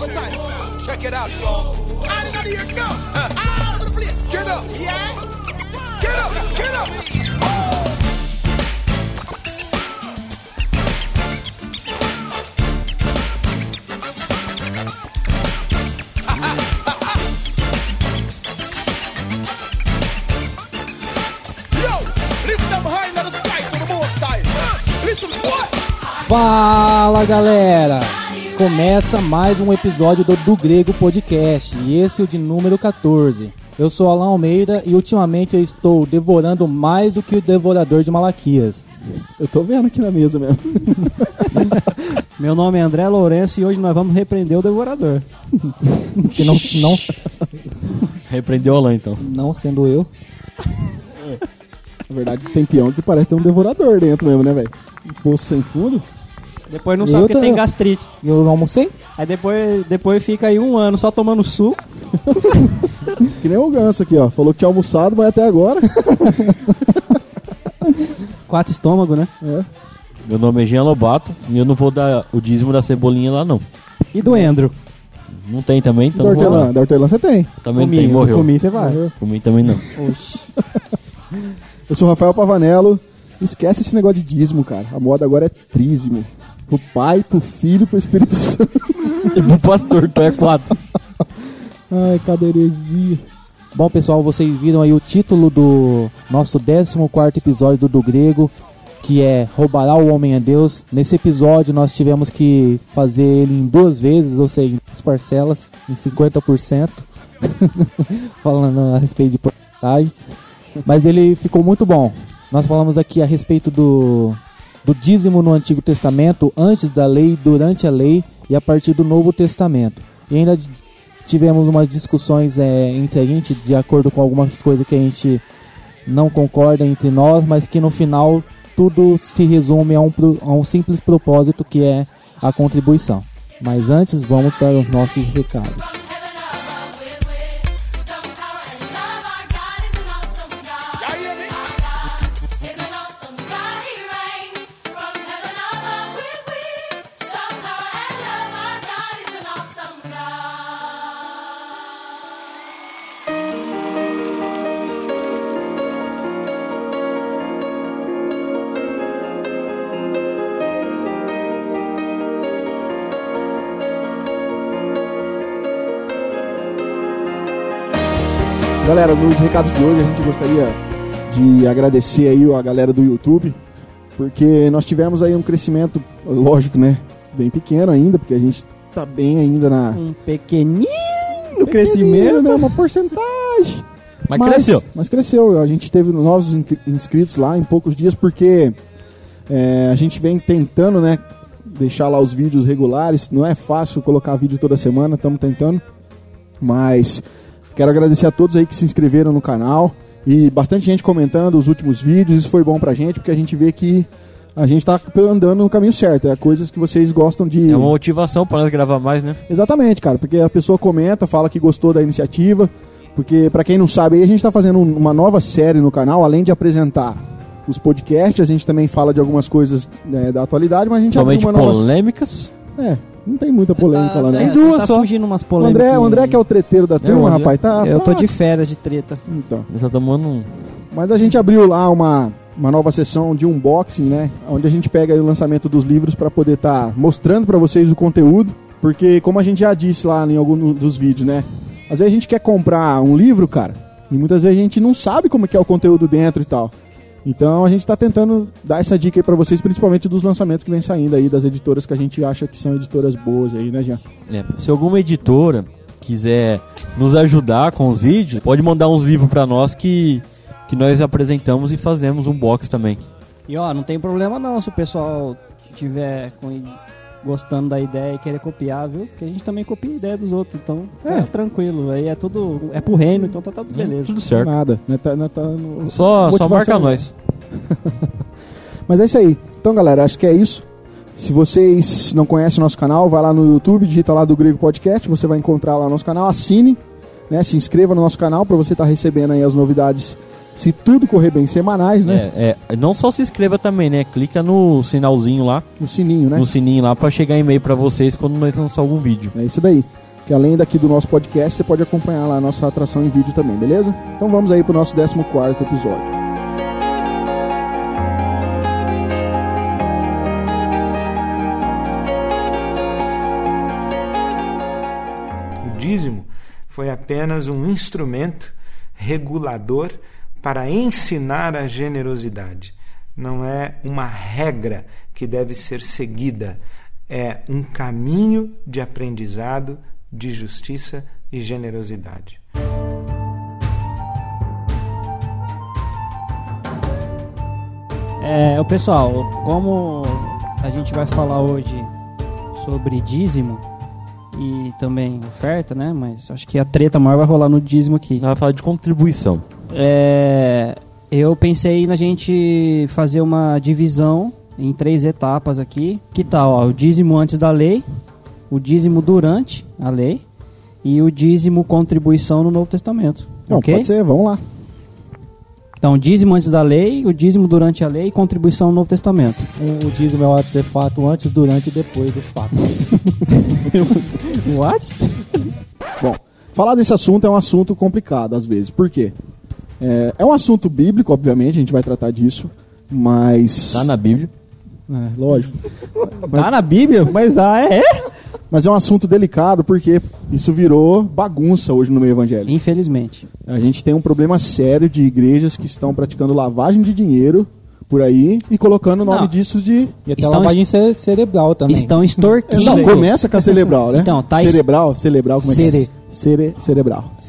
One more time. Check it out, y'all. I didn't hear it. Come. Out to the place. Get up. Yeah. Get up. Get up. Yo, lift them high in the sky to the most high. Listen, what? Fala galera! Começa mais um episódio do Do Grego Podcast e esse é o de número 14. Eu sou Alan Almeida e ultimamente eu estou devorando mais do que o devorador de Malaquias. Eu tô vendo aqui na mesa mesmo. Meu nome é André Lourenço e hoje nós vamos repreender o devorador. Que não, não, Repreendeu Alan, então. não sendo eu. Na verdade, tem peão que parece ter um devorador dentro mesmo, né, velho? Um poço sem fundo. Depois não Eu sabe que tô- tem gastrite. Eu não almocei? Aí depois, depois fica aí um ano só tomando suco. Que nem o ganso aqui, ó. Falou que tinha almoçado, vai até agora. Quatro estômagos, né? É. Meu nome é Jean Lobato e eu não vou dar o dízimo da cebolinha lá, não. E do Endro? Não tem também, então da hortelã, da hortelã você tem. Também não Comi, tem, eu morreu. comi, você vai. Morreu. Comi também não. Oxi. Eu sou o Rafael Pavanello. Esquece esse negócio de dízimo, cara. A moda agora é trízimo. Pro pai, pro filho, pro Espírito Santo. E pro pastor, então é quatro. Ai, cada heresia. Bom pessoal, vocês viram aí o título do nosso 14 episódio do Do Grego, que é Roubará o Homem a Deus. Nesse episódio nós tivemos que fazer ele em duas vezes, ou seja, em duas parcelas, em 50%, falando a respeito de porcentagem. Mas ele ficou muito bom. Nós falamos aqui a respeito do, do dízimo no Antigo Testamento, antes da lei, durante a lei e a partir do Novo Testamento. E ainda tivemos umas discussões é, entre a gente, de acordo com algumas coisas que a gente não concorda entre nós, mas que no final tudo se resume a um, a um simples propósito que é a contribuição. Mas antes, vamos para os nossos recados. Nos recados de hoje a gente gostaria de agradecer aí a galera do YouTube, porque nós tivemos aí um crescimento, lógico, né? Bem pequeno ainda, porque a gente tá bem ainda na. Um pequenino crescimento. né? Uma porcentagem. Mas, cresceu. Mas cresceu. A gente teve novos in- inscritos lá em poucos dias, porque é, a gente vem tentando, né? Deixar lá os vídeos regulares. Não é fácil colocar vídeo toda semana, estamos tentando. Mas quero agradecer a todos aí que se inscreveram no canal. E bastante gente comentando os últimos vídeos. Isso foi bom pra gente, porque a gente vê que a gente tá andando no caminho certo. É coisas que vocês gostam de. É uma motivação pra nós gravar mais, né? Exatamente, cara, porque a pessoa comenta, fala que gostou da iniciativa, porque pra quem não sabe, aí a gente tá fazendo um- uma nova série no canal, além de apresentar os podcasts, a gente também fala de algumas coisas né, da atualidade, mas a gente Somente abriu uma nova... polêmicas. É, não tem muita polêmica lá, Tá- né? Tem duas tá só. fugindo umas O polêmicas. André, o André que é o treteiro da turma, André. rapaz, tá... Eu tô tá- de férias de treta. Então, Nós só tomando um. mas a gente abriu lá uma, uma nova sessão de unboxing, né? Onde a gente pega aí o lançamento dos livros para poder estar mostrando para vocês o conteúdo. Porque, como a gente já disse lá em algum dos vídeos, né? Às vezes a gente quer comprar um livro, cara, e muitas vezes a gente não sabe como que é o conteúdo dentro e tal. Então a gente tá tentando dar essa dica aí pra vocês, principalmente dos lançamentos que vem saindo aí, das editoras que a gente acha que são editoras boas aí, né, Jean? É, se alguma editora quiser nos ajudar com os vídeos, pode mandar uns livros pra nós que, que nós apresentamos e fazemos um box também. E ó, não tem problema não se o pessoal tiver com- gostando da ideia e querer copiar, viu? Porque a gente também copia a ideia dos outros, então é, É. tranquilo. Aí é tudo. É pro reino, então tá tudo beleza. Tudo certo. Nada, né? Tá, né, tá no- Só, só marca nós. Mas é isso aí. Então, galera, acho que é isso. Se vocês não conhecem o nosso canal, vai lá no YouTube, digita lá do Grego Podcast, você vai encontrar lá nosso canal, assine, né, se inscreva no nosso canal para você estar recebendo aí as novidades Se tudo correr bem, semanais, né? É, é, não só se inscreva também, né? Clica no sinalzinho lá, No sininho, né? no sininho lá, pra chegar e-mail pra vocês quando nós lançar algum vídeo. É isso daí. Que além daqui do nosso podcast, você pode acompanhar lá a nossa atração em vídeo também, beleza? Então vamos aí pro nosso 14 episódio. O dízimo foi apenas um instrumento regulador para ensinar a generosidade. Não é uma regra que deve ser seguida, é um caminho de aprendizado de justiça e generosidade. É, o pessoal, como a gente vai falar hoje sobre dízimo e também oferta, né? Mas acho que a treta maior vai rolar no dízimo aqui. Vamos falar de contribuição. É, eu pensei na gente fazer uma divisão em três etapas aqui. Que tal? Ó, o dízimo antes da lei, o dízimo durante a lei e o dízimo contribuição no Novo Testamento. Não, ok? pode ser, vamos lá. Então, dízimo antes da lei, o dízimo durante a lei e contribuição no Novo Testamento. O, o dízimo é o ato de fato antes, durante e depois do fato. What? Bom, falar desse assunto é um assunto complicado às vezes. Por quê? É, é um assunto bíblico, obviamente, a gente vai tratar disso, mas. Tá na Bíblia. É, lógico. Tá na Bíblia? Mas ah, é? Mas é um assunto delicado porque isso virou bagunça hoje no meio evangélico. Infelizmente. A gente tem um problema sério de igrejas que estão praticando lavagem de dinheiro por aí e colocando o nome Não. disso de. E até Estão lavagem ce- cerebral também. Estão extorquindo. Não, começa com a cerebral, né? Então, tá Cerebral, cerebral, como é que é? Cere. Cere,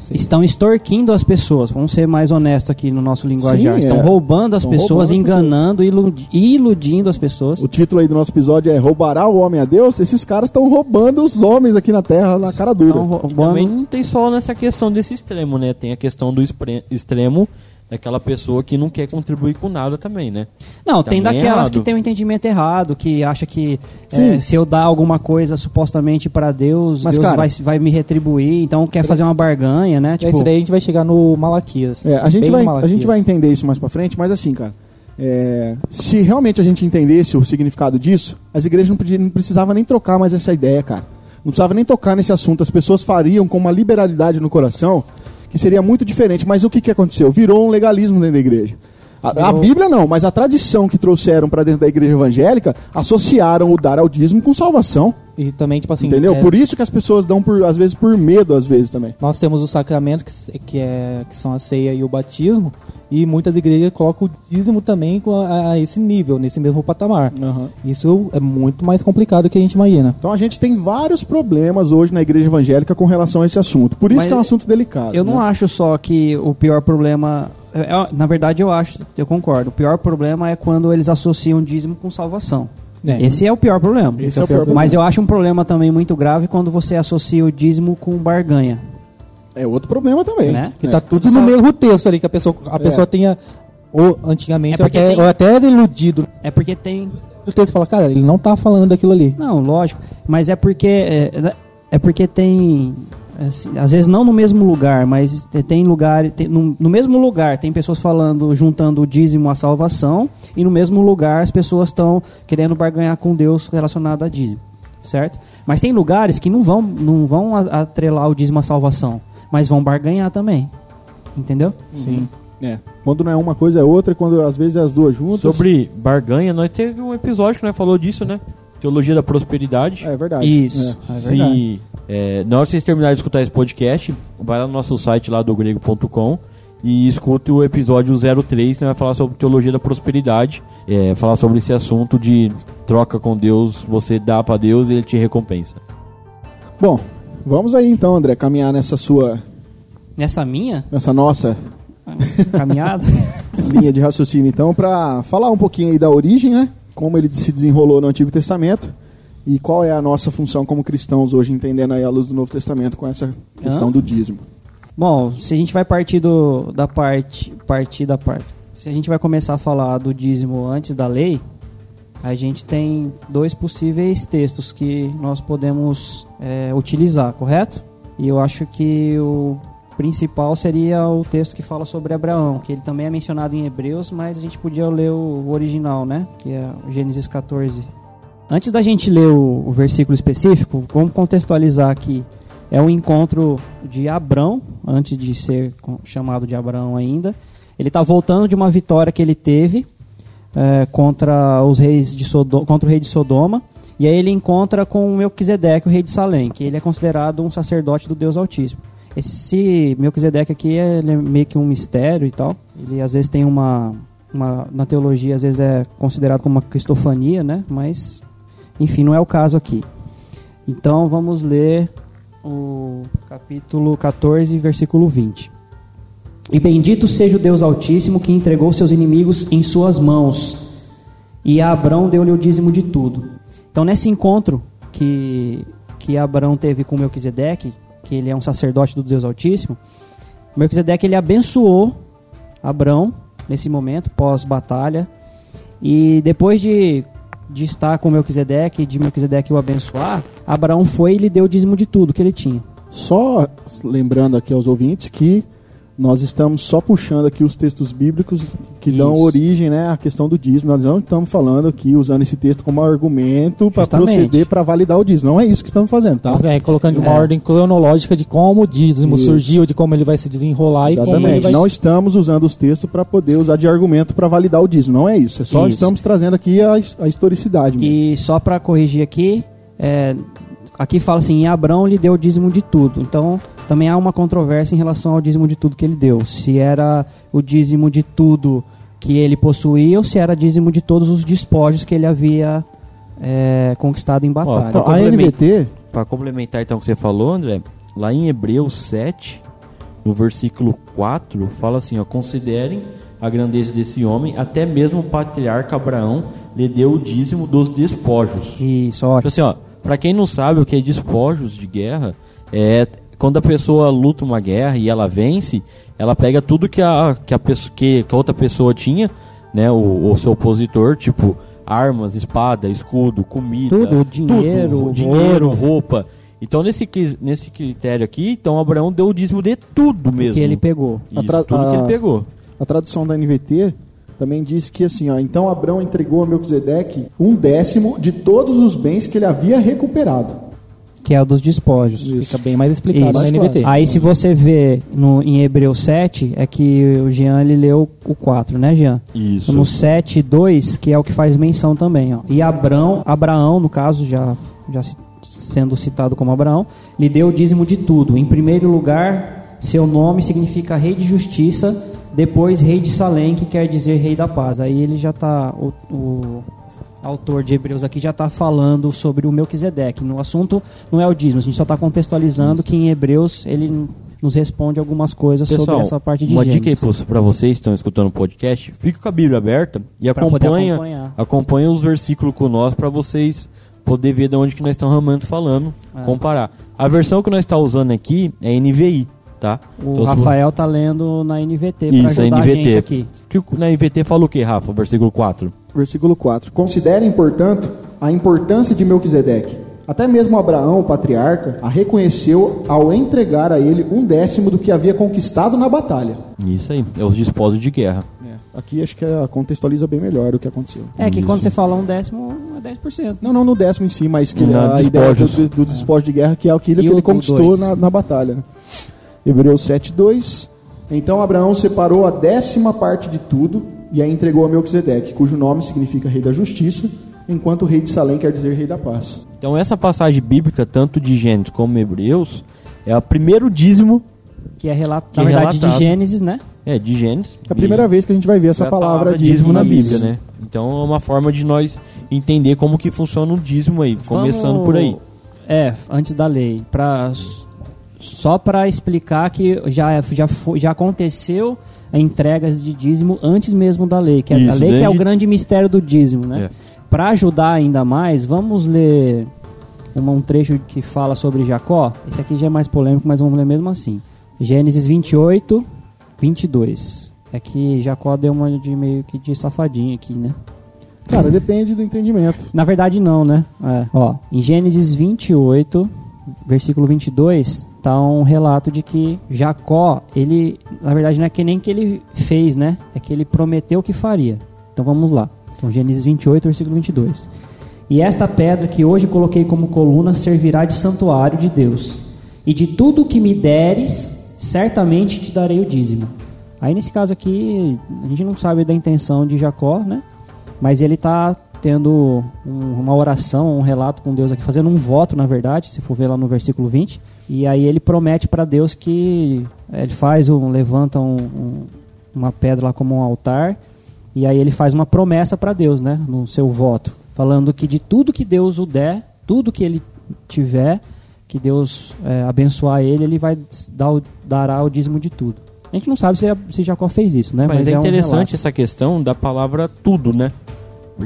cerebral. Estão extorquindo as pessoas. Vamos ser mais honestos aqui no nosso linguajar. Sim, Estão é. roubando as Estão pessoas, roubando as enganando, iludi- iludindo as pessoas. O título aí do nosso episódio é Roubará o Homem a Deus? Esses caras estão roubando os homens aqui na Terra, na cara dura. Roubando. também não tem só nessa questão desse extremo, né? Tem a questão do extremo daquela pessoa que não quer contribuir com nada também, né? Não, tem Também é daquelas errado. que tem um entendimento errado, que acha que é, se eu dar alguma coisa supostamente pra Deus, Mas, Deus cara- vai, vai me retribuir, então quer fazer uma barganha, né? É Tipo, isso daí a gente vai chegar no Malaquias. É, a, gente vai, no a Malaquias. gente vai entender isso mais pra frente, mas assim, cara, é, se realmente a gente entendesse o significado disso, as igrejas não, podia, não precisavam nem trocar mais essa ideia, cara. Não precisava nem tocar nesse assunto. As pessoas fariam com uma liberalidade no coração que seria muito diferente. Mas o que, que aconteceu? Virou um legalismo dentro da igreja. A, a Bíblia não, mas a tradição que trouxeram pra dentro da igreja evangélica associaram o dar ao dízimo com salvação. E também, tipo assim. entendeu? é, Por isso que as pessoas dão, por, às vezes, por medo, às vezes também. Nós temos os sacramentos que, que, é, que são a ceia e o batismo. E muitas igrejas colocam o dízimo também com a, a esse nível, nesse mesmo patamar. Isso é muito mais complicado do que a gente imagina. Então a gente tem vários problemas hoje na igreja evangélica com relação a esse assunto. Por isso Mas que é um assunto delicado. Eu não né? acho só que o pior problema. na verdade, eu acho, eu concordo. O pior problema é quando eles associam dízimo com salvação. É. Esse é o pior problema. Esse é o pior problema. Mas eu acho um problema também muito grave quando você associa o dízimo com barganha. É outro problema também. Né? Que É. tá tudo Só- no mesmo texto ali, que a pessoa, a É. pessoa tenha. Ou antigamente, É ou até, tem- ou até era iludido. É porque tem. O texto fala, cara, ele não tá falando daquilo ali. Não, lógico. Mas é porque. É, é porque tem. Assim, às vezes não no mesmo lugar, mas tem lugar. tem- no, no mesmo lugar tem pessoas falando, juntando o dízimo à salvação, e no mesmo lugar as pessoas estão querendo barganhar com Deus relacionado a dízimo. Certo? Mas tem lugares que não vão, não vão atrelar o dízimo à salvação, mas vão barganhar também. Entendeu? Sim. É. Quando não é uma coisa é outra, e quando às vezes é as duas juntas. Sobre barganha, nós teve um episódio que nós falou disso, né? Teologia da prosperidade. É verdade. Isso. É, verdade. Se é, na hora que vocês terminarem de escutar esse podcast, vai lá no nosso site lá do grego.com e escute o episódio 03, que vai falar sobre teologia da prosperidade, é, falar sobre esse assunto de troca com Deus, você dá pra Deus e ele te recompensa. Bom, vamos aí então, André, caminhar nessa sua. Nessa minha nessa nossa caminhada. linha de raciocínio, então, para falar um pouquinho aí da origem, né? Como ele se desenrolou no Antigo Testamento e qual é a nossa função como cristãos hoje, entendendo aí a luz do Novo Testamento com essa questão Hã? do dízimo. Bom, se a gente vai partir do, da parte, partir da parte, se a gente vai começar a falar do dízimo antes da lei, a gente tem dois possíveis textos que nós podemos é, utilizar, correto? E eu acho que o principal seria o texto que fala sobre Abraão, que ele também é mencionado em Hebreus, mas a gente podia ler o original, né? Que é Gênesis 14. Antes da gente ler o, o versículo específico, vamos contextualizar aqui. É o encontro de Abrão, antes de ser chamado de Abraão ainda. Ele está voltando de uma vitória que ele teve é, contra os reis de Sodo- contra o rei de Sodoma. E aí ele encontra com Melquisedeque, o rei de Salém, que ele é considerado um sacerdote do Deus Altíssimo. Esse Melquisedeque aqui é, é meio que um mistério e tal. Ele às vezes tem uma, uma na teologia às vezes é considerado como uma cristofania, né? Mas enfim, não é o caso aqui. Então vamos ler o capítulo 14, versículo 20. E bendito seja o Deus Altíssimo que entregou seus inimigos em suas mãos. E a Abrão deu-lhe o dízimo de tudo. Então, nesse encontro que, que Abrão teve com Melquisedeque, que ele é um sacerdote do Deus Altíssimo, Melquisedeque ele abençoou Abrão nesse momento, pós-batalha. E depois de, de estar com Melquisedeque, de Melquisedeque o abençoar, Abraão foi e lhe deu o dízimo de tudo que ele tinha. Só lembrando aqui aos ouvintes que nós estamos só puxando aqui os textos bíblicos que dão Isso. origem né, à questão do dízimo. Nós não estamos falando aqui usando esse texto como argumento para proceder para validar o dízimo. Não é isso que estamos fazendo, tá? É, colocando uma É. ordem cronológica de como o dízimo Isso. surgiu, de como ele vai se desenrolar e como ele Exatamente. vai... Não estamos usando os textos para poder usar de argumento para validar o dízimo. Não é isso. É só Isso. estamos trazendo aqui a, a historicidade. mesmo. E só para corrigir aqui, é, aqui fala assim: e Abraão lhe deu o dízimo de tudo. Então também há uma controvérsia em relação ao dízimo de tudo que ele deu. Se era o dízimo de tudo que ele possuía ou se era dízimo de todos os despojos que ele havia é, conquistado em batalha. Então, a. NVT, Para complementar então o que você falou, André, lá em Hebreus 7, no versículo 4, fala assim, ó, considerem a grandeza desse homem, até mesmo o patriarca Abraão lhe deu o dízimo dos despojos. Isso, Tipo ótimo. assim, ó, pra quem não sabe o que é despojos de guerra, é quando a pessoa luta uma guerra e ela vence, ela pega tudo que a, que a, pessoa, que, a outra pessoa tinha, né, o, o seu opositor, tipo armas, espada, escudo, comida, Tudo, dinheiro, tudo, dinheiro, ouro. roupa. Então nesse, nesse critério aqui, então Abraão deu o dízimo de tudo mesmo. Que ele pegou. Isso, A tudo que ele a- pegou. a tradução da NVT também diz que assim, ó, então Abraão entregou a Melquisedeque um décimo de todos os bens que ele havia recuperado. Que é o dos despojos. Fica bem mais explicado Isso. na NVT. Aí se você vê no, em Hebreus 7, é que o Jean ele leu o 4, né, Jean? Isso. No 7, 2, que é o que faz menção também. Ó. E Abrão, Abraão, no caso, já, já sendo citado como Abraão, lhe deu o dízimo de tudo. Em primeiro lugar, seu nome significa rei de justiça, depois rei de Salém, que quer dizer rei da paz. Aí ele já está, o, o autor de Hebreus aqui já está falando sobre o Melquisedeque. No assunto não é o dízimo, a gente só está contextualizando que em Hebreus ele nos responde algumas coisas sobre Pessoal, essa parte de uma dica aí para vocês que estão escutando o podcast, fica com a Bíblia aberta e Pra acompanha, acompanha os versículos com nós para vocês poder ver de onde que nós estamos realmente falando, É. comparar. A versão que nós estamos usando aqui é NVI, tá? O Então, Rafael tá lendo na NVT para Isso, ajudar a NVT. gente aqui. Que o- na NVT fala o que, Rafa? Versículo 4. Versículo 4. Considerem, portanto, a importância de Melquisedeque. Até mesmo Abraão, o patriarca, a reconheceu ao entregar a ele um décimo do que havia conquistado na batalha. Isso aí, é os despojos de guerra. Aqui acho que é, contextualiza bem melhor o que aconteceu. É que Isso. quando você fala um décimo, é 10%. Não, não no décimo em si, mas que Na a ideia do, do, do despojo de guerra, que é aquilo E que o- ele conquistou na, na batalha. Né? Hebreus 7,2 Então Abraão separou a décima parte de tudo e a entregou a Melquisedeque, cujo nome significa Rei da Justiça, enquanto o Rei de Salém quer dizer Rei da Paz. Então essa passagem bíblica, tanto de Gênesis como Hebreus, é o primeiro dízimo, Que é relato, Que na é verdade, relatado. de Gênesis, né? é, de Gênesis. É a primeira vez que a gente vai ver essa É a palavra, dízimo, na Bíblia. né? Então é uma forma de nós entender como que funciona o dízimo aí, começando Vamos- por aí. É, antes da lei. Pra, só para explicar que já, já, foi, já aconteceu a entregas de dízimo antes mesmo da lei. Que é a lei que é o grande mistério do dízimo, né? É. Para ajudar ainda mais, vamos ler um trecho que fala sobre Jacó. Esse aqui já é mais polêmico, mas vamos ler mesmo assim. Gênesis 28, 22. É que Jacó deu uma de meio que de safadinha aqui, né? Cara, depende do entendimento. Na verdade, não, né? É. Ó, em Gênesis 28, versículo 22, tá um relato de que Jacó, ele, na verdade não é que nem que ele fez, né? É que ele prometeu que faria. Então vamos lá. Então Gênesis 28, versículo 22. E esta pedra que hoje coloquei como coluna servirá de santuário de Deus. E de tudo que me deres, certamente te darei o dízimo. Aí nesse caso aqui, a gente não sabe da intenção de Jacó, né? Mas ele está tendo um, uma oração, um relato com Deus aqui, fazendo um voto, na verdade, se for ver lá no versículo 20. E aí ele promete para Deus que ele faz um, levanta um, um, uma pedra lá como um altar, e aí ele faz uma promessa para Deus, né, no seu voto, falando que de tudo que Deus o der, tudo que ele tiver, que Deus é, abençoar ele, ele vai dar dará o dízimo de tudo. A gente não sabe se, se Jacó fez isso, né? Mas, Mas, é um interessante relato. essa questão da palavra tudo, né?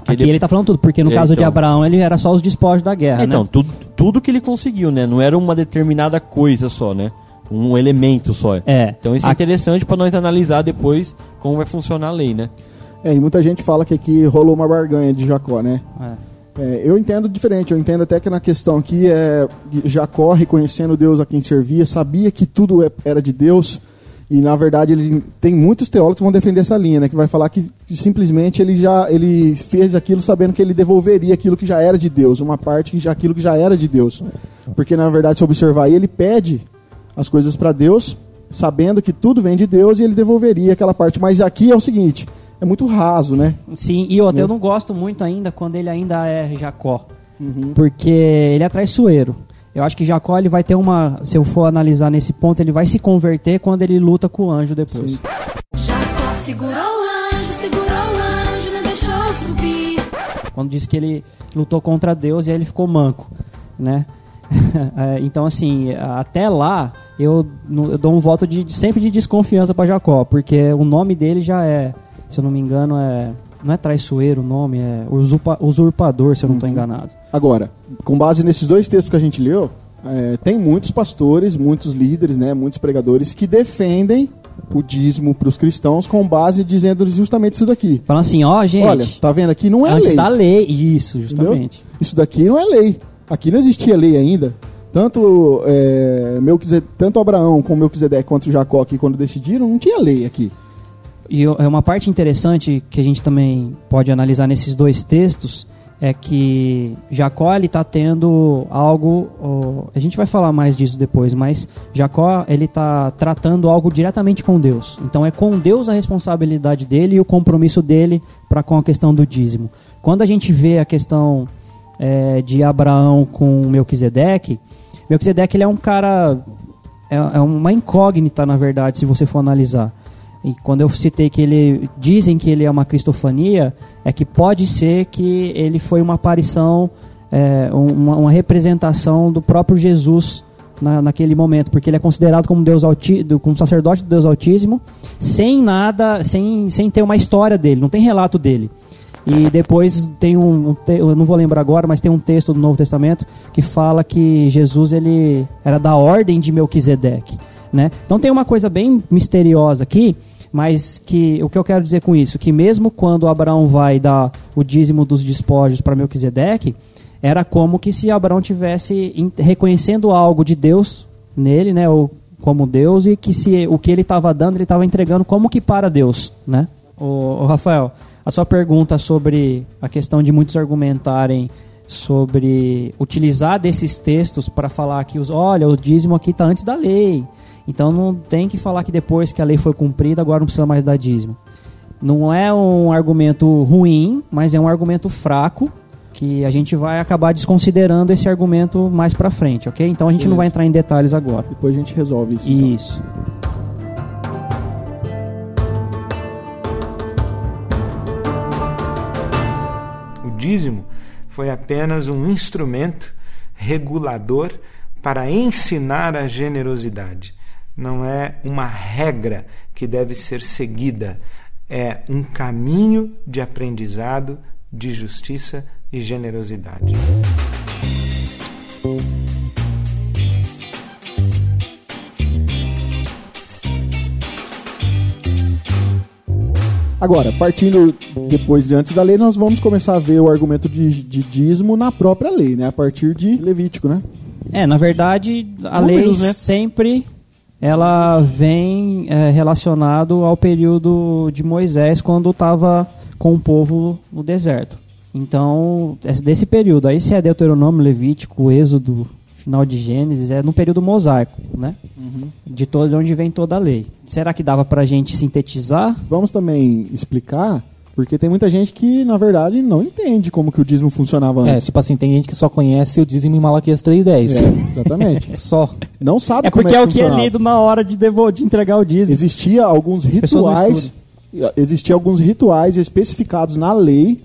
Porque Aqui ele tá falando tudo, porque no É, caso de então. Abraão ele era só os despojos da guerra, Então, né? tudo, tudo que ele conseguiu, né? Não era uma determinada coisa só, né? Um elemento só. É. Então isso é Aqui- interessante para nós analisar depois como vai funcionar a lei, né? É, e muita gente fala que aqui rolou uma barganha de Jacó, né? É. É, eu entendo diferente, eu entendo até que na questão aqui é Jacó reconhecendo Deus a quem servia, sabia que tudo é- era de Deus, e na verdade ele tem muitos teólogos que vão defender essa linha, né? Que vai falar que, simplesmente ele já ele fez aquilo sabendo que ele devolveria aquilo que já era de Deus, uma parte que já aquilo que já era de Deus. Porque na verdade, se observar aí, ele pede as coisas para Deus, sabendo que tudo vem de Deus e ele devolveria aquela parte. Mas aqui é o seguinte, é muito raso, né? Sim, e outra, eu não gosto muito ainda quando ele ainda é Jacó. Uhum. Porque ele é traiçoeiro. Eu acho que Jacó ele vai ter uma. Se eu for analisar nesse ponto, ele vai se converter quando ele luta com o anjo depois. Sim. Jacó segurou o anjo, segurou o anjo, não deixou subir. Quando diz que ele lutou contra Deus e aí ele ficou manco, né? É, então assim, até lá eu, eu dou um voto de sempre de desconfiança para Jacó, porque o nome dele já é, se eu não me engano, é não é traiçoeiro o nome, é usurpa- usurpador, se eu não estou enganado. Agora, com base nesses dois textos que a gente leu, é, tem muitos pastores, muitos líderes, né, muitos pregadores que defendem o dízimo para os cristãos com base dizendo justamente isso daqui. Falando assim, ó, gente, Olha, tá vendo aqui não é antes lei. da lei, isso, justamente. Isso daqui não é lei. Aqui não existia lei ainda. Tanto, é, Melquise- tanto Abraão como Melquisedeque quanto Jacó aqui, quando decidiram, não tinha lei aqui. E é uma parte interessante que a gente também pode analisar nesses dois textos é que Jacó ele está tendo algo, a gente vai falar mais disso depois, mas Jacó ele está tratando algo diretamente com Deus. Então é com Deus a responsabilidade dele e o compromisso dele para com a questão do dízimo. Quando a gente vê a questão é, de Abraão com Melquisedeque, Melquisedeque ele é um cara é, é uma incógnita na verdade se você for analisar. E quando eu citei que ele dizem que ele é uma cristofania, é que pode ser que ele foi uma aparição, é, uma, uma representação do próprio Jesus na, naquele momento, porque ele é considerado como Deus alti, do- como sacerdote do Deus Altíssimo, sem nada, sem, sem ter uma história dele, não tem relato dele. E depois tem um, eu não vou lembrar agora, mas tem um texto do Novo Testamento que fala que Jesus ele era da ordem de Melquisedeque, né? Então tem uma coisa bem misteriosa aqui, mas que o que eu quero dizer com isso, que mesmo quando Abraão vai dar o dízimo dos despojos para Melquisedeque, era como que se Abraão tivesse reconhecendo algo de Deus nele, né, ou como Deus e que se o que ele estava dando, ele estava entregando como que para Deus, né? O, Rafael, a sua pergunta sobre a questão de muitos argumentarem sobre utilizar desses textos para falar que os, olha, o dízimo aqui está antes da lei. Então não tem que falar que depois que a lei foi cumprida, agora não precisa mais dar dízimo. Não é um argumento ruim, mas é um argumento fraco que a gente vai acabar desconsiderando esse argumento mais para frente, ok? Então a gente não vai entrar em detalhes agora. Depois a gente resolve isso. então. Isso. O dízimo foi apenas um instrumento regulador para ensinar a generosidade. Não é uma regra que deve ser seguida, é um caminho de aprendizado de justiça e generosidade. Agora, partindo depois de antes da lei, nós vamos começar a ver o argumento de, de dízimo na própria lei, né? A partir de Levítico, né? É, na verdade, a Números, lei né? sempre ela vem é, relacionado ao período de Moisés quando estava com o povo no deserto. Então, é desse período, aí se é Deuteronômio, Levítico, Êxodo, final de Gênesis, é no período mosaico, né? De todo de onde vem toda a lei. Será que dava pra gente sintetizar? Vamos também explicar, porque tem muita gente que, na verdade, não entende como que o dízimo funcionava É, antes. tipo assim, tem gente que só conhece o dízimo em Malaquias 3.10. É, exatamente. Só. Não sabe É como porque é é que o que é lido na hora de, devo- de entregar o dízimo. Existia alguns não rituais, existia alguns rituais especificados na lei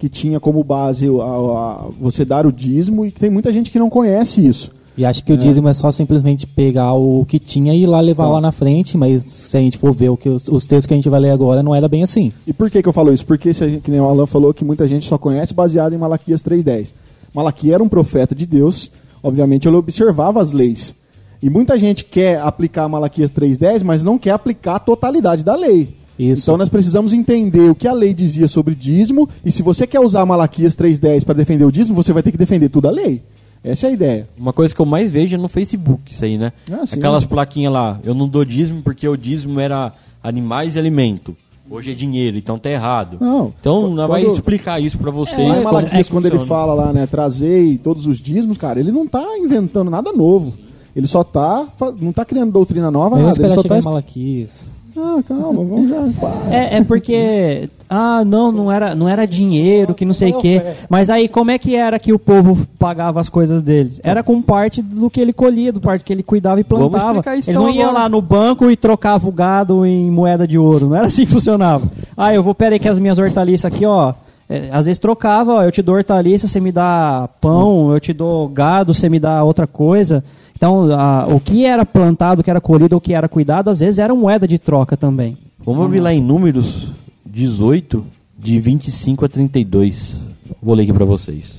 que tinha como base a- a- você dar o dízimo e tem muita gente que não conhece isso. E acha que o dízimo é só simplesmente pegar o que tinha e ir lá levar Então. lá na frente, mas se a gente for ver o que os, os textos que a gente vai ler agora, não era bem assim. E por que, que eu falo isso? Porque, se gente, que nem o Alan falou, que muita gente só conhece baseado em Malaquias 3.10. Malaquias era um profeta de Deus, obviamente ele observava as leis. E muita gente quer aplicar Malaquias 3.10, mas não quer aplicar a totalidade da lei. Isso. Então nós precisamos entender o que a lei dizia sobre dízimo, e se você quer usar Malaquias 3.10 para defender o dízimo, você vai ter que defender toda a lei. Essa é a ideia. Uma coisa que eu mais vejo é no Facebook, isso aí, né? Ah, sim. Aquelas plaquinhas lá, eu não dou dízimo porque o dízimo era animais e alimento. Hoje é dinheiro, então tá errado. Não. Então, Quando- vai explicar isso pra vocês. Lá em como Malaquias, quando ele fala lá, né, trazei todos os dízimos, cara, ele não tá inventando nada novo. Ele só tá, não tá criando doutrina nova, Vamos nada. Ele só tá... em Malaquias. Ah, calma, vamos já. É, é porque. Ah, não, não era, não era dinheiro, que não sei o quê. Mas aí, como é que era que o povo pagava as coisas deles? Era com parte do que ele colhia, do parte que ele cuidava e plantava. Ele então não ia agora. lá no banco e trocava o gado em moeda de ouro. Não era assim que funcionava. Ah, eu vou, peraí, que as minhas hortaliças aqui, ó. é, às vezes trocava, ó, eu te dou hortaliça, você me dá pão, eu te dou gado, você me dá outra coisa. Então, a- o que era plantado, o que era colhido, o que era cuidado, às vezes era moeda de troca também. Vamos abrir lá em Números 18, de 25 a 32. Vou ler aqui para vocês.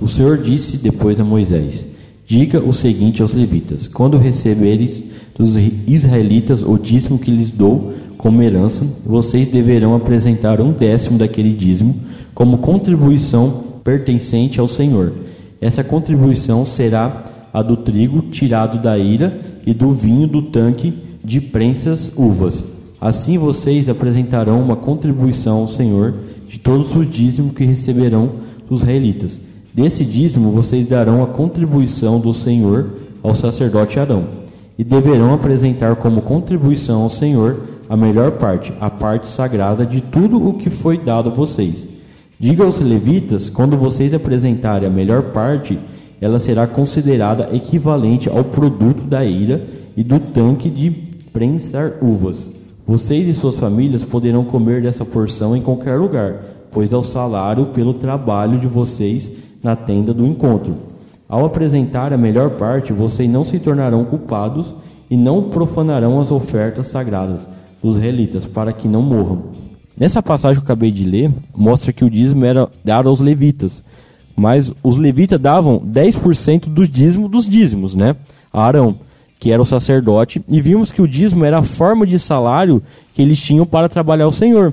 O Senhor disse depois a Moisés: Diga o seguinte aos levitas: Quando receberes dos israelitas o dízimo que lhes dou como herança, vocês deverão apresentar um décimo daquele dízimo como contribuição pertencente ao Senhor. Essa contribuição será a do trigo tirado da ira e do vinho do tanque de prensas uvas. Assim vocês apresentarão uma contribuição ao Senhor de todos os dízimos que receberão dos israelitas. Desse dízimo vocês darão a contribuição do Senhor ao sacerdote Arão, e deverão apresentar como contribuição ao Senhor a melhor parte, a parte sagrada de tudo o que foi dado a vocês. Diga aos levitas, quando vocês apresentarem a melhor parte, ela será considerada equivalente ao produto da ira e do tanque de prensar uvas. Vocês e suas famílias poderão comer dessa porção em qualquer lugar, pois é o salário pelo trabalho de vocês na tenda do encontro. Ao apresentar a melhor parte, vocês não se tornarão culpados e não profanarão as ofertas sagradas dos israelitas, para que não morram. Nessa passagem que eu acabei de ler, mostra que o dízimo era dado aos levitas, mas os levitas davam 10% do dízimo dos dízimos, né? A Arão, que era o sacerdote, e vimos que o dízimo era a forma de salário que eles tinham para trabalhar o Senhor.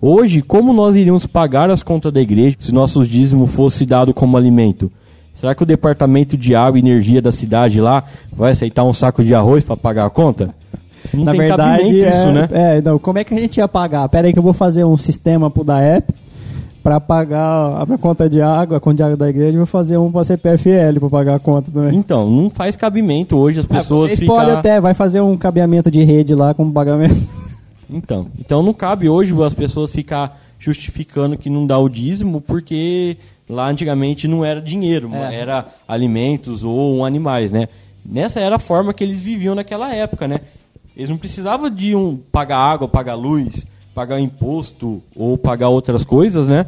Hoje, como nós iríamos pagar as contas da igreja se nossos dízimos fosse dado como alimento? Será que o departamento de água e energia da cidade lá vai aceitar um saco de arroz para pagar a conta? Não Na tem verdade, é, isso, né? é, não, como é que a gente ia pagar? Pera aí que eu vou fazer um sistema pro da app para pagar a minha conta de água, a conta de água da igreja, vou fazer um para CPFL para pagar a conta também. Então, não faz cabimento hoje as Ah, pessoas vocês ficar... podem até, vai fazer um cabeamento de rede lá como pagamento. Então, então não cabe hoje as pessoas ficar justificando que não dá o dízimo porque lá antigamente não era dinheiro, É. era alimentos ou animais, né? Nessa era a forma que eles viviam naquela época, né? Eles não precisavam de um pagar água, pagar luz, pagar imposto ou pagar outras coisas, né?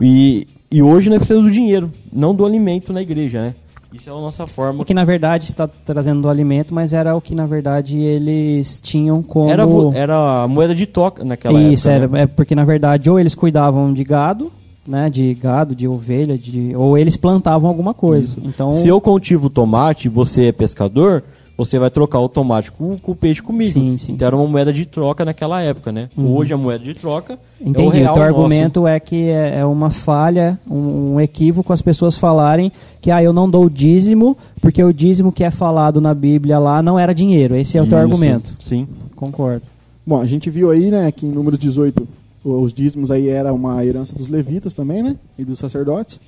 E, e hoje nós precisamos do dinheiro, não do alimento na igreja, né? Isso é a nossa forma. O que na verdade está trazendo do alimento, mas era o que na verdade eles tinham como. Era, era a moeda de toca naquela Isso, época. era, né? é porque na verdade ou eles cuidavam de gado, né? De gado, de ovelha, de, ou eles plantavam alguma coisa. Então, Se eu cultivo tomate e você é pescador, você vai trocar automático com, com o peixe comigo. Sim, sim. Então era uma moeda de troca naquela época, né? Hoje a moeda de troca é o Entendi. real o teu nosso. argumento é que é é uma falha, um, um equívoco as pessoas falarem que ah, eu não dou o dízimo porque o dízimo que é falado na Bíblia lá não era dinheiro. Esse é o teu Isso, argumento. Sim. Concordo. Bom, a gente viu aí, né, que em número 18 os dízimos aí era uma herança dos levitas também, né, e dos sacerdotes.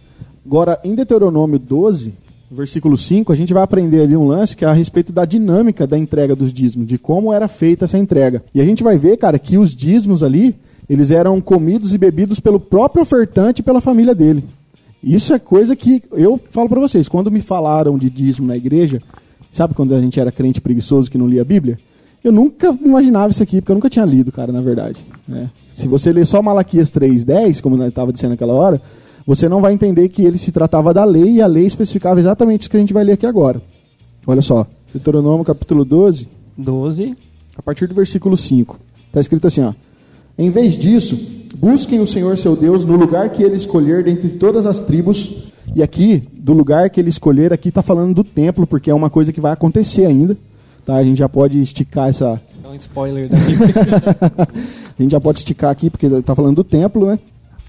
Agora, em Deuteronômio 12, versículo 5, a gente vai aprender ali um lance que é a respeito da dinâmica da entrega dos dízimos, de como era feita essa entrega. E a gente vai ver, cara, que os dízimos ali, eles eram comidos e bebidos pelo próprio ofertante e pela família dele. Isso é coisa que eu falo pra vocês, quando me falaram de dízimo na igreja, sabe quando a gente era crente preguiçoso que não lia a Bíblia? Eu nunca imaginava isso aqui, porque eu nunca tinha lido, cara, na verdade. né? Se você ler só Malaquias 3.10, como eu estava dizendo naquela hora, você não vai entender que ele se tratava da lei e a lei especificava exatamente isso que a gente vai ler aqui agora. Olha só, Deuteronômio capítulo 12, 12. a partir do versículo 5. Está escrito assim, ó. Em vez disso, busquem o Senhor seu Deus no lugar que ele escolher dentre todas as tribos. E aqui, do lugar que ele escolher, aqui está falando do templo, porque é uma coisa que vai acontecer ainda. Tá? A gente já pode esticar essa, Então, spoiler daqui. a gente já pode esticar aqui, porque está falando do templo, né?